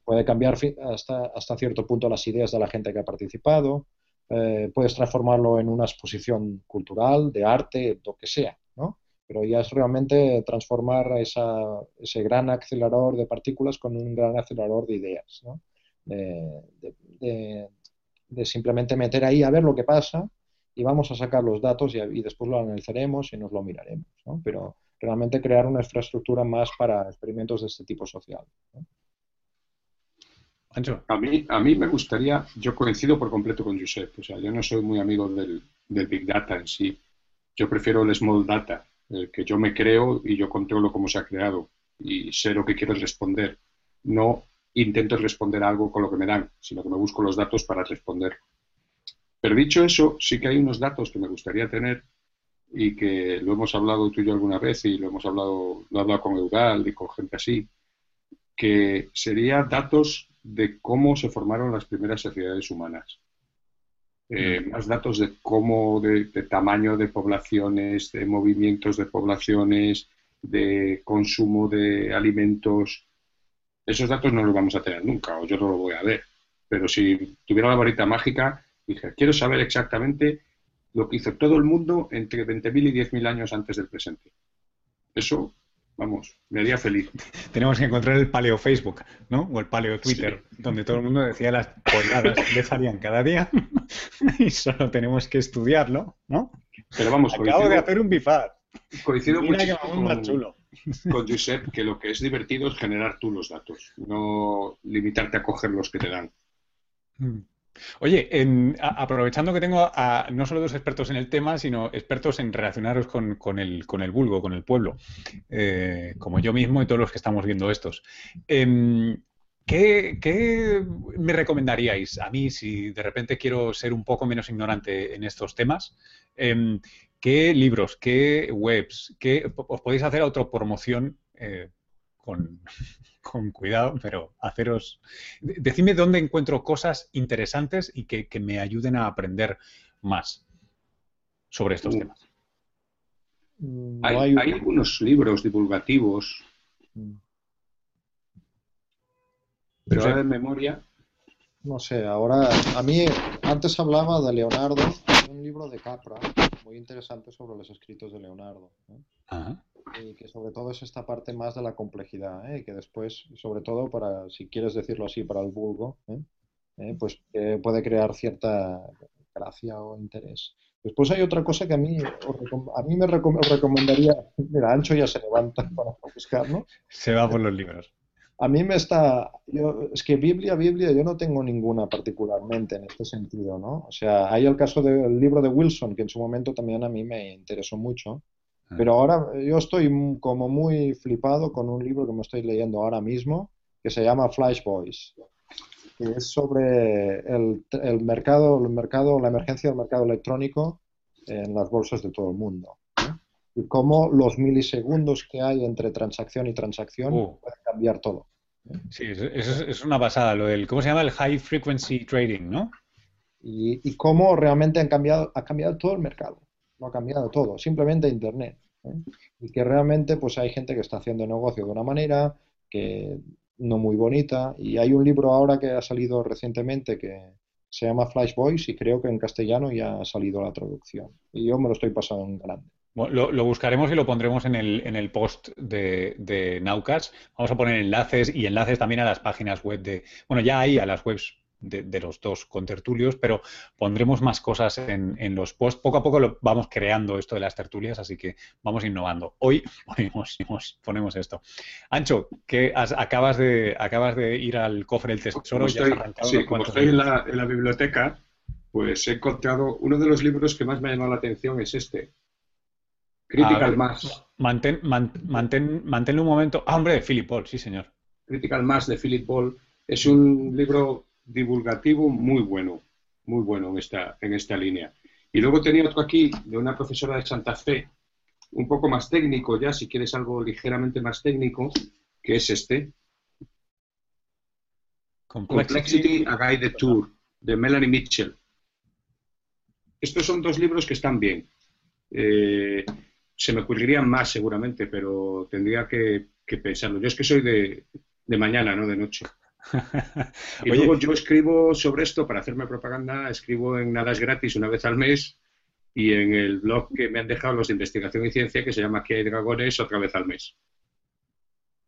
puede cambiar hasta, hasta cierto punto las ideas de la gente que ha participado, eh, puedes transformarlo en una exposición cultural, de arte, lo que sea, ¿no? Pero ya es realmente transformar esa, ese gran acelerador de partículas con un gran acelerador de ideas, ¿no? De, simplemente meter ahí a ver lo que pasa y vamos a sacar los datos y, después lo analizaremos y nos lo miraremos, ¿no? Pero realmente crear una infraestructura más para experimentos de este tipo social. A mí, a mí me gustaría, yo coincido por completo con Josep, o sea, yo no soy muy amigo del, del Big Data en sí. Yo prefiero el Small Data, el que yo me creo y yo controlo cómo se ha creado y sé lo que quiero responder. No intento responder algo con lo que me dan, sino que me busco los datos para responder. Pero dicho eso, sí que hay unos datos que me gustaría tener y que lo hemos hablado tú y yo alguna vez y lo hemos hablado, lo he hablado con Eudal y con gente así, que sería datos de cómo se formaron las primeras sociedades humanas. Eh, más datos de cómo, de, tamaño de poblaciones, de movimientos de poblaciones, de consumo de alimentos. Esos datos no los vamos a tener nunca, o yo no lo voy a ver. Pero si tuviera la varita mágica, dije, quiero saber exactamente lo que hizo todo el mundo entre 20.000 y 10.000 años antes del presente. Eso, vamos, me haría feliz. Tenemos que encontrar el paleo Facebook, ¿no? O el paleo Twitter, donde todo el mundo decía las colgadas que le salían cada día y solo tenemos que estudiarlo, ¿no? Pero vamos, Acabo de hacer un bifar. Coincido mucho chulo. con Josep que lo que es divertido es generar tú los datos, no limitarte a coger los que te dan. Mm. Oye, aprovechando que tengo a no solo dos expertos en el tema, sino expertos en relacionaros con, el, con vulgo, con el pueblo, eh, como yo mismo y todos los que estamos viendo estos. Em, ¿qué, qué me recomendaríais a mí si de repente quiero ser un poco menos ignorante en estos temas? Em, ¿qué libros, qué webs, qué, os podéis hacer autopromoción eh, con, con cuidado, pero haceros... de- Decidme dónde encuentro cosas interesantes y que, que me ayuden a aprender más sobre estos Mm. temas. Mm, Hay, no hay- hay algunos libros divulgativos, Mm, pero ahora de memoria, No sé, ahora a mí antes hablaba de Leonardo, hay un libro de Capra muy interesante sobre los escritos de Leonardo, ¿eh? Ajá. Y que sobre todo es esta parte más de la complejidad, ¿eh? que después, sobre todo para, si quieres decirlo así, para el vulgo, ¿eh? ¿Eh? pues que puede crear cierta gracia o interés. Después hay otra cosa que a mí, a mí me recom- recomendaría, mira, Ancho ya se levanta para buscar, ¿no? Se va por los libros. A mí me está, yo, es que Biblia, Biblia, yo no tengo ninguna particularmente en este sentido, ¿no? O sea, hay el caso del libro de Wilson, que en su momento también a mí me interesó mucho, pero ahora yo estoy como muy flipado con un libro que me estoy leyendo ahora mismo, que se llama Flash Boys, que es sobre el, el mercado, el mercado, la emergencia del mercado electrónico en las bolsas de todo el mundo. Y cómo los milisegundos que hay entre transacción y transacción Uh. pueden cambiar todo. Sí, es, es- es una basada, lo del, ¿cómo se llama? El High Frequency Trading, ¿no? y, y cómo realmente han cambiado, ha cambiado todo el mercado, no ha cambiado todo, simplemente Internet. ¿eh? Y que realmente pues hay gente que está haciendo negocio de una manera que no muy bonita. Y hay un libro ahora que ha salido recientemente que se llama Flash Boys y creo que en castellano ya ha salido la traducción. Y yo me lo estoy pasando en grande. Bueno, lo, lo buscaremos y lo pondremos en el, en el post de, de Naucas. Vamos a poner enlaces y enlaces también a las páginas web de, bueno, ya hay a las webs de, de los dos contertulios, pero pondremos más cosas en, en los posts. Poco a poco lo vamos creando esto de las tertulias, así que vamos innovando. Hoy ponemos, ponemos- esto. Ancho, que has- acabas, de, acabas de ir al cofre del tesoro como has estoy, arrancado sí, como estoy en la, en la biblioteca, pues he encontrado uno de los libros que más me ha llamado la atención es este, Critical ver, Mass. Mantén, man- mantén, manténlo un momento. Ah, hombre, Philip Paul, sí, señor. Critical Mass de Philip Ball es un libro divulgativo muy bueno, muy bueno en esta, en esta línea. Y luego tenía otro aquí de una profesora de Santa Fe, un poco más técnico ya, si quieres algo ligeramente más técnico, que es este, Complexity, a Guided Tour, de Melanie Mitchell. Estos son dos libros que están bien. Eh, se me ocurrirían más seguramente, pero tendría que, que pensarlo. Yo es que soy de, de mañana, no de noche. Y Oye, luego yo escribo sobre esto para hacerme propaganda, escribo en Nada es gratis una vez al mes y en el blog que me han dejado los de investigación y ciencia que se llama Aquí hay dragones otra vez al mes.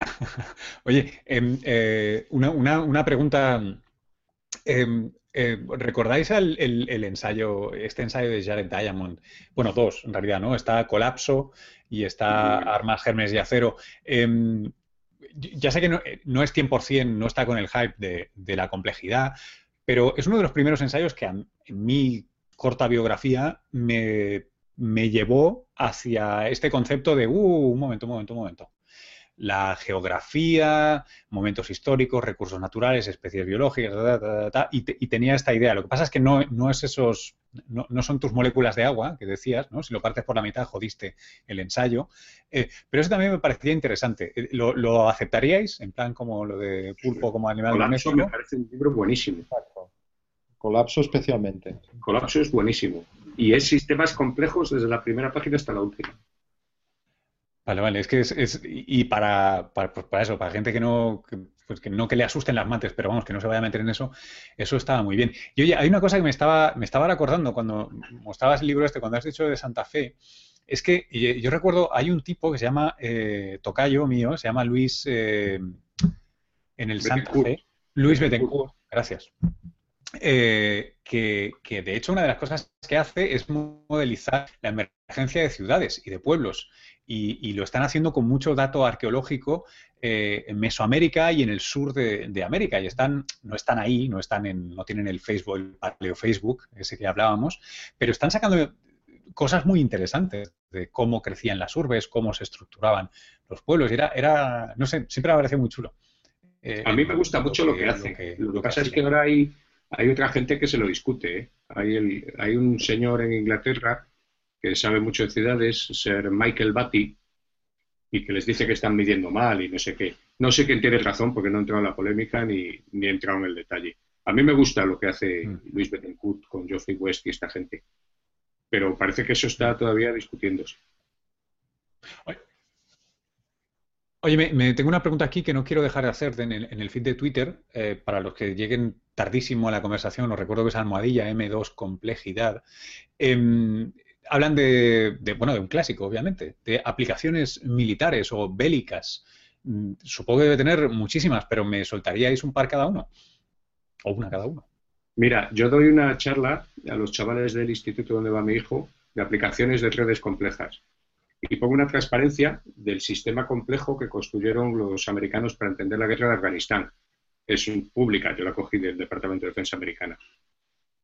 Oye, em, eh, una, una- una pregunta. em, eh, ¿recordáis el, el- el ensayo, este ensayo de Jared Diamond? Bueno, dos, en realidad, ¿no? Está Colapso y está Armas, Gérmenes y Acero. Ya sé que no, no es 100%, no está con el hype de, la complejidad, pero es uno de los primeros ensayos que en mi corta biografía me, me llevó hacia este concepto de, uh, un momento, un momento, un momento la geografía, momentos históricos, recursos naturales, especies biológicas, y, tenía esta idea. Lo que pasa es que no, no es esos, no, son tus moléculas de agua que decías, ¿no? Si lo partes por la mitad, jodiste el ensayo. Eh, pero eso también me parecía interesante. Eh, ¿Lo, aceptaríais? En plan como lo de pulpo como animal Colapso me parece un libro buenísimo. Colapso especialmente. Colapso es buenísimo. Y es sistemas complejos desde la primera página hasta la última. Vale, vale, es que es, y para, para, pues para, eso, para gente que no, que, pues que no que le asusten las mates, pero vamos, que no se vaya a meter en eso, eso estaba muy bien. Y oye, hay una cosa que me estaba, me estaba recordando cuando mostrabas el libro este, cuando has dicho de Santa Fe, es que yo recuerdo, hay un tipo que se llama eh, Tocayo mío, se llama Luis eh, en el Santa Fe, Luis Betancourt, gracias. Eh, que, que, de hecho una de las cosas que hace es modelizar la emergencia de ciudades y de pueblos y, lo están haciendo con mucho dato arqueológico eh, en Mesoamérica y en el sur de, América. Y están, no están ahí, no están en, no tienen el Facebook, el paleo Facebook, ese que hablábamos, pero están sacando cosas muy interesantes de cómo crecían las urbes, cómo se estructuraban los pueblos. Y era, era no sé, siempre me parecido muy chulo. Eh, a mí me gusta mucho lo que, hace. Lo que, pasa es que ahora hay, hay otra gente que se lo discute. ¿eh? Hay, el, hay un señor en Inglaterra que sabe mucho de ciudades, ser Michael Batty, y que les dice que están midiendo mal y no sé qué. No sé quién tiene razón porque no he entrado en la polémica ni, ni he entrado en el detalle. A mí me gusta lo que hace mm. Luis Betancourt con Geoffrey West y esta gente, pero parece que eso está todavía discutiéndose. Oye, me, tengo una pregunta aquí que no quiero dejar de hacer en el, feed de Twitter. Eh, para los que lleguen tardísimo a la conversación, os recuerdo que es almohadilla M2 complejidad. Em, hablan de, bueno, de un clásico, obviamente, de aplicaciones militares o bélicas. Mm, supongo que debe tener muchísimas, pero ¿me soltaríais un par cada uno? O una cada uno. Mira, yo doy una charla a los chavales del instituto donde va mi hijo de aplicaciones de redes complejas. Y pongo una transparencia del sistema complejo que construyeron los americanos para entender la guerra de Afganistán. Es pública, yo la cogí del Departamento de Defensa americana.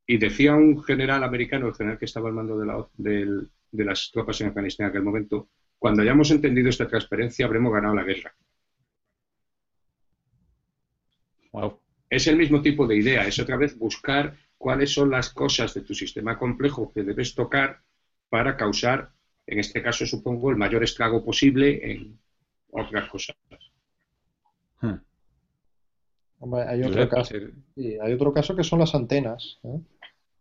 Y decía un general americano, el general que estaba al mando de, la, de, las tropas en Afganistán en aquel momento, cuando hayamos entendido esta transparencia habremos ganado la guerra. Es el mismo tipo de idea, es otra vez buscar cuáles son las cosas de tu sistema complejo que debes tocar para causar, en este caso supongo, el mayor estrago posible en otras cosas. Hmm. hay, otro caso, hay otro caso que son las antenas. ¿eh?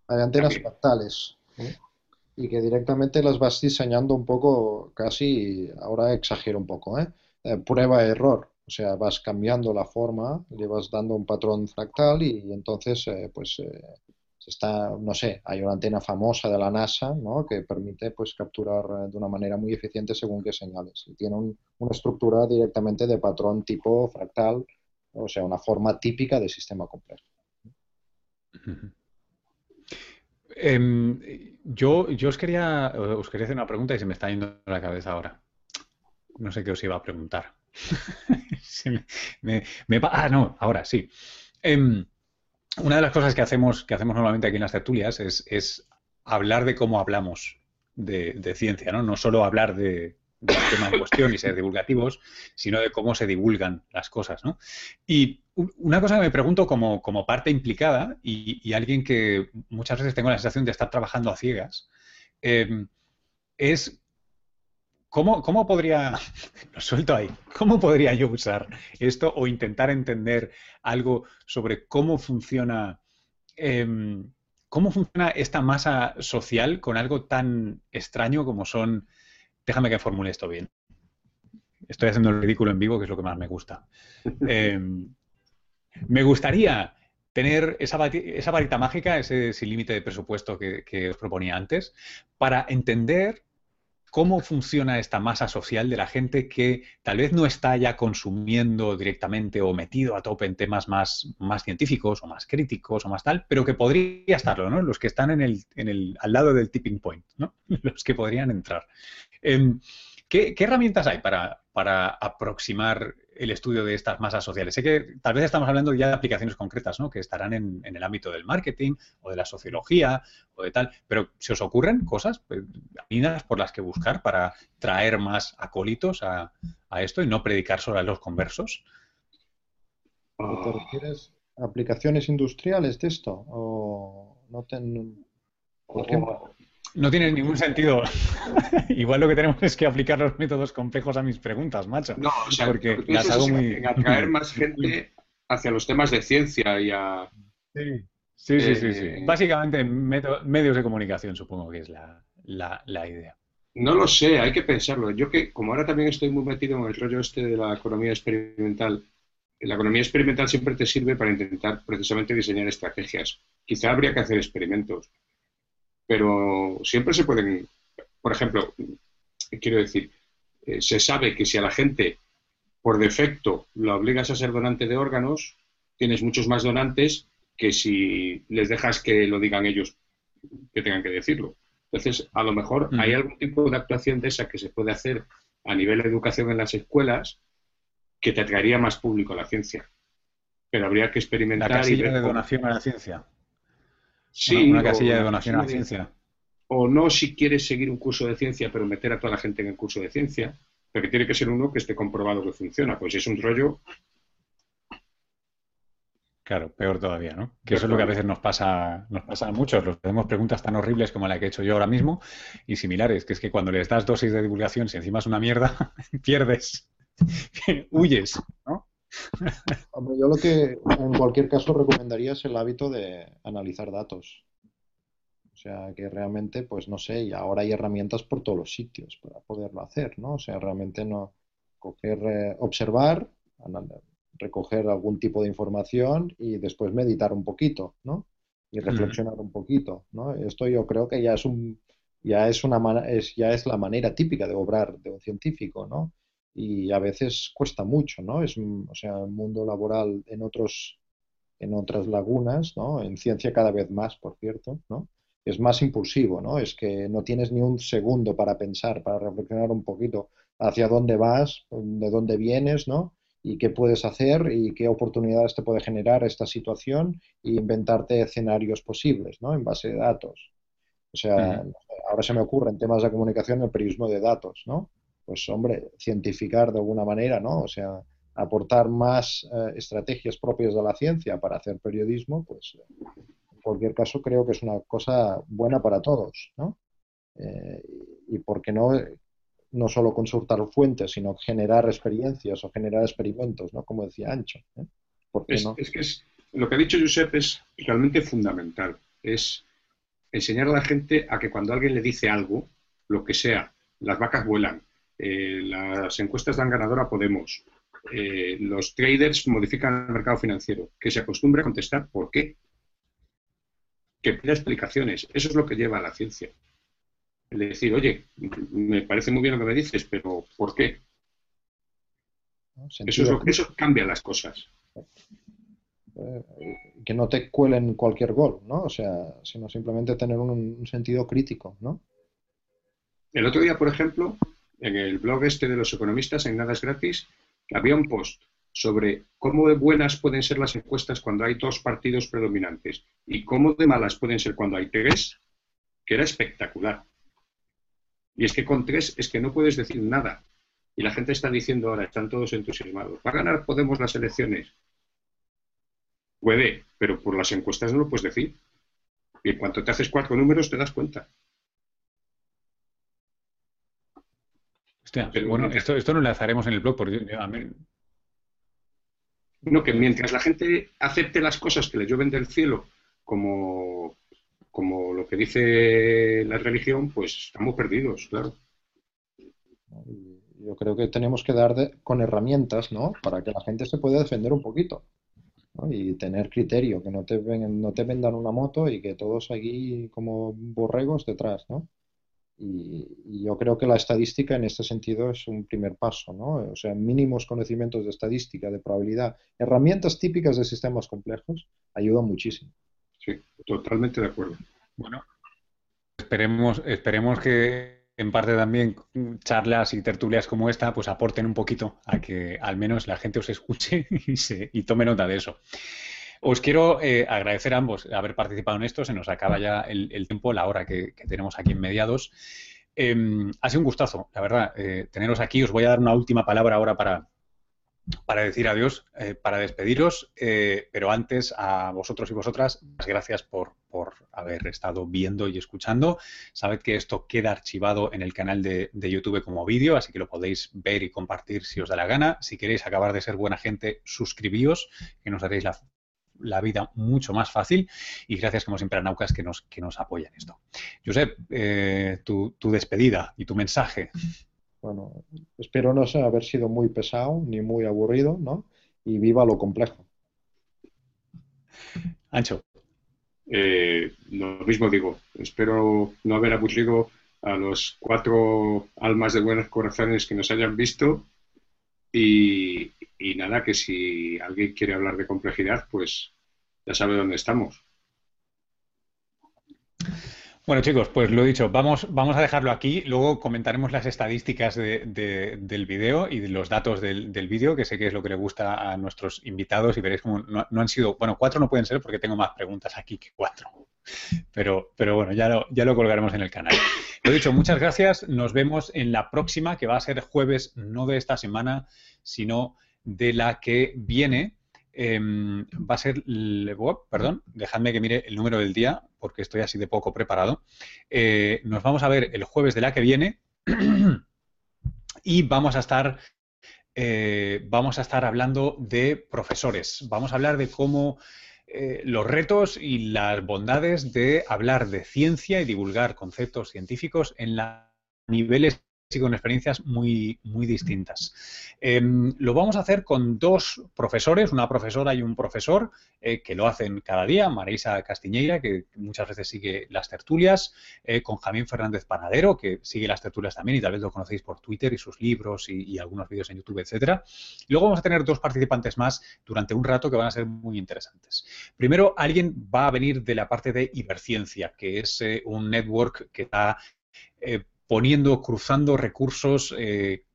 Hay antenas fractales y que directamente las vas diseñando un poco, casi, ahora exagero un poco, ¿eh? eh prueba-error. O sea, vas cambiando la forma, le vas dando un patrón fractal y, entonces, eh, pues, eh, está, no sé, hay una antena famosa de la NASA, ¿no? Que permite, pues, capturar de una manera muy eficiente según qué señales. Y tiene una estructura directamente de patrón tipo fractal, o sea, una forma típica de sistema complejo. Em, yo, os quería, os quería hacer una pregunta y se me está yendo la cabeza ahora. No sé qué os iba a preguntar. ah, no, ahora sí. Em, una de las cosas que hacemos, que hacemos normalmente aquí en las tertulias es, hablar de cómo hablamos de, de, ciencia, ¿no? No solo hablar de, del tema en cuestión y ser divulgativos, sino de cómo se divulgan las cosas, ¿no? Y una cosa que me pregunto como, parte implicada y, alguien que muchas veces tengo la sensación de estar trabajando a ciegas, em, es ¿cómo, cómo podría, lo suelto ahí, cómo podría yo usar esto o intentar entender algo sobre cómo funciona, em, cómo funciona esta masa social con algo tan extraño como son déjame que formule esto bien. Estoy haciendo el ridículo en vivo, que es lo que más me gusta. Em, me gustaría tener esa, varita mágica, ese sin límite de presupuesto que, os proponía antes, para entender cómo funciona esta masa social de la gente que tal vez no está ya consumiendo directamente o metido a tope en temas más, más científicos o más críticos o más tal, pero que podría estarlo, ¿no? Los que están en el, en el, al lado del tipping point, ¿no? Los que podrían entrar. Em, ¿qué, herramientas hay para, aproximar el estudio de estas masas sociales? Sé que tal vez estamos hablando ya de aplicaciones concretas, ¿no? Que estarán en, el ámbito del marketing o de la sociología o de tal, pero ¿se os ocurren cosas, caminas pues, por las que buscar para traer más acólitos a, esto y no predicar solo a los conversos? ¿Te refieres a aplicaciones industriales de esto? ¿O no ten... No tiene ningún sentido. Igual lo que tenemos es que aplicar los métodos complejos a mis preguntas, macho. No, o sea, porque las hago muy... atraer más gente hacia los temas de ciencia y a... Sí, sí, sí, sí. Eh, Básicamente medios de comunicación supongo que es la, la, idea. No lo sé, hay que pensarlo. Yo que, como ahora también estoy muy metido en el rollo este de la economía experimental, la economía experimental siempre te sirve para intentar precisamente diseñar estrategias. Quizá habría que hacer experimentos pero siempre se pueden, por ejemplo, quiero decir, eh, se sabe que si a la gente por defecto la obligas a ser donante de órganos, tienes muchos más donantes que si les dejas que lo digan ellos que tengan que decirlo. Entonces, a lo mejor hay algún tipo de actuación de esa que se puede hacer a nivel de educación en las escuelas que te atraería más público a la ciencia. Pero habría que experimentar. La casilla de donación a la ciencia. Sí, una, casilla de donación a la ciencia. O no si quieres seguir un curso de ciencia, pero meter a toda la gente en el curso de ciencia, pero que tiene que ser uno que esté comprobado que funciona. Pues es un rollo. Claro, peor todavía, ¿no? Que eso es lo que a veces nos pasa, nos pasa a muchos. Los hacemos preguntas tan horribles como la que he hecho yo ahora mismo y similares, que es que cuando les das dosis de divulgación, si encima es una mierda, pierdes, huyes, ¿no? Yo lo que en cualquier caso recomendaría es el hábito de analizar datos. O sea, que realmente, pues no sé, y ahora hay herramientas por todos los sitios para poderlo hacer, ¿no? O sea, realmente no coger, eh, observar, recoger algún tipo de información y después meditar un poquito, ¿no? Y reflexionar un poquito, ¿no? Esto yo creo que ya es un ya es una es, ya es la manera típica de obrar de un científico, ¿no? Y a veces cuesta mucho, ¿no? Es, o sea, el mundo laboral en otros en otras lagunas, ¿no? En ciencia cada vez más, por cierto, ¿no? Es más impulsivo, ¿no? Es que no tienes ni un segundo para pensar, para reflexionar un poquito hacia dónde vas, de dónde vienes, ¿no? Y qué puedes hacer y qué oportunidades te puede generar esta situación e inventarte escenarios posibles, ¿no? En base de datos. O sea, ahora se me ocurre en temas de comunicación el periodismo de datos, ¿no? Pues hombre, cientificar de alguna manera, ¿no? O sea, aportar más eh, estrategias propias de la ciencia para hacer periodismo, pues en cualquier caso creo que es una cosa buena para todos, ¿no? Eh, y por qué no, no solo consultar fuentes, sino generar experiencias o generar experimentos, ¿no? Como decía Ancho. ¿eh? es, es, que es, lo que ha dicho Josep es realmente fundamental. Es enseñar a la gente a que cuando alguien le dice algo, lo que sea, las vacas vuelan, eh, las encuestas dan ganador a Podemos, eh, los traders modifican el mercado financiero, que se acostumbre a contestar por qué, que pida explicaciones. Eso es lo que lleva a la ciencia. El decir, oye, me parece muy bien lo que me dices, pero ¿por qué? Eso, eso cambia las cosas. Eh, que no te cuelen cualquier gol, ¿no? O sea, sino simplemente tener un, un sentido crítico, ¿no? El otro día, por ejemplo, en el blog este de los economistas, en Nada es Gratis, había un post sobre cómo de buenas pueden ser las encuestas cuando hay dos partidos predominantes y cómo de malas pueden ser cuando hay tres, que era espectacular. Y es que con tres es que no puedes decir nada. Y la gente está diciendo ahora, están todos entusiasmados, ¿va a ganar Podemos las elecciones? Puede, pero por las encuestas no lo puedes decir. Y en cuanto te haces cuatro números te das cuenta. Bueno, esto, esto lo enlazaremos en el blog porque a mí... No, que mientras la gente acepte las cosas que le llueven del cielo como, como lo que dice la religión, pues estamos perdidos, claro. Yo creo que tenemos que dar con herramientas, ¿no? Para que la gente se pueda defender un poquito. y tener criterio, que no te, no te vendan una moto y que todos aquí como borregos detrás, ¿no? Y, yo creo que la estadística en este sentido es un primer paso, ¿no? O sea, mínimos conocimientos de estadística, de probabilidad, herramientas típicas de sistemas complejos ayudan muchísimo. Sí, totalmente de acuerdo. Bueno, esperemos, esperemos que en parte también charlas y tertulias como esta, pues aporten un poquito a que al menos la gente os escuche y, se, y tome nota de eso. Os quiero eh, agradecer a ambos haber participado en esto. Se nos acaba ya el, tiempo, la hora que, tenemos aquí en mediados. Em, ha sido un gustazo, la verdad, eh, teneros aquí. Os voy a dar una última palabra ahora para, para decir adiós, eh, para despediros, eh, pero antes a vosotros y vosotras, las gracias por, haber estado viendo y escuchando. Sabed que esto queda archivado en el canal de, YouTube como vídeo, así que lo podéis ver y compartir si os da la gana. Si queréis acabar de ser buena gente, suscribíos, que nos haréis la, vida mucho más fácil. Y gracias, como siempre, a Naucas que nos, que nos apoyan esto. Josep, eh, tu, tu despedida y tu mensaje. Bueno, espero no haber sido muy pesado ni muy aburrido, ¿no? Y viva lo complejo. Ancho. Eh, lo mismo digo, espero no haber aburrido a los cuatro almas de buenos corazones que nos hayan visto y, y nada, que si alguien quiere hablar de complejidad, pues ya sabe dónde estamos. Bueno, chicos, pues lo dicho, vamos, vamos a dejarlo aquí. Luego comentaremos las estadísticas del vídeo y los datos del, vídeo, que sé que es lo que le gusta a nuestros invitados y veréis cómo no, han sido, bueno, cuatro no pueden ser porque tengo más preguntas aquí que cuatro. Pero, pero bueno, ya lo, ya lo colgaremos en el canal. Lo dicho, muchas gracias. Nos vemos en la próxima, que va a ser jueves, no de esta semana, sino de la que viene. Em, va a ser, perdón, dejadme que mire el número del día porque estoy así de poco preparado. Eh, nos vamos a ver el jueves de la que viene y vamos a estar eh, vamos a estar hablando de profesores. Vamos a hablar de cómo eh, los retos y las bondades de hablar de ciencia y divulgar conceptos científicos en la niveles y con experiencias muy, muy distintas. Em, lo vamos a hacer con dos profesores, una profesora y un profesor, eh, que lo hacen cada día, Marisa Castiñeira, que muchas veces sigue las tertulias, eh, con Jamín Fernández Panadero, que sigue las tertulias también y tal vez lo conocéis por Twitter y sus libros y, algunos vídeos en YouTube, etcétera. luego vamos a tener dos participantes más durante un rato que van a ser muy interesantes. Primero, alguien va a venir de la parte de Iberciencia, que es eh, un network que está poniendo, cruzando recursos eh,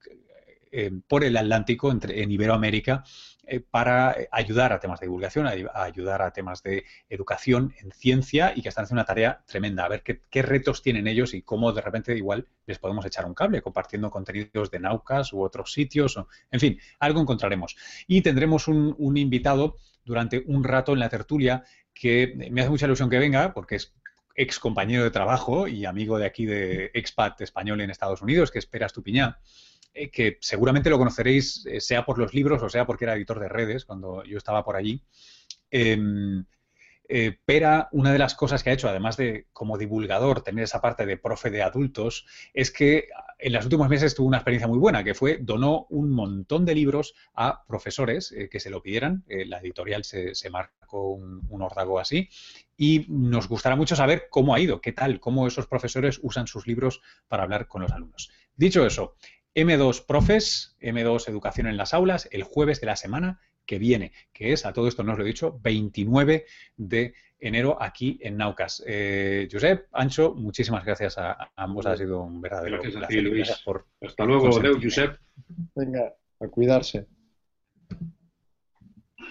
eh, por el Atlántico entre, en Iberoamérica eh, para ayudar a temas de divulgación, ayudar a temas de educación en ciencia y que están haciendo una tarea tremenda, a ver qué, retos tienen ellos y cómo de repente igual les podemos echar un cable compartiendo contenidos de Naucas u otros sitios, en fin, algo encontraremos. Y tendremos un invitado durante un rato en la tertulia que me hace mucha ilusión que venga, porque es ex compañero de trabajo y amigo de aquí de expat español en Estados Unidos, que espera Estupiñá, eh, que seguramente lo conoceréis, eh, sea por los libros o sea porque era editor de redes cuando yo estaba por allí. Em, eh, Pera, una de las cosas que ha hecho, además de como divulgador, tener esa parte de profe de adultos, es que en los últimos meses tuvo una experiencia muy buena, que fue donó un montón de libros a profesores que se lo pidieran. la editorial se, marcó un, un, órdago así y nos gustará mucho saber cómo ha ido, qué tal, cómo esos profesores usan sus libros para hablar con los alumnos. Dicho eso, M2 Profes, M2 Educación en las Aulas, el jueves de la semana que viene, que es, a todo esto no os lo he dicho, 29 de enero aquí en Naucas. Eh, Josep, Ancho, muchísimas gracias a, ambos, ha sido un verdadero gracias A ti, Luis. Hasta luego, Deu, Josep. Venga, a cuidarse.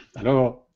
Hasta luego.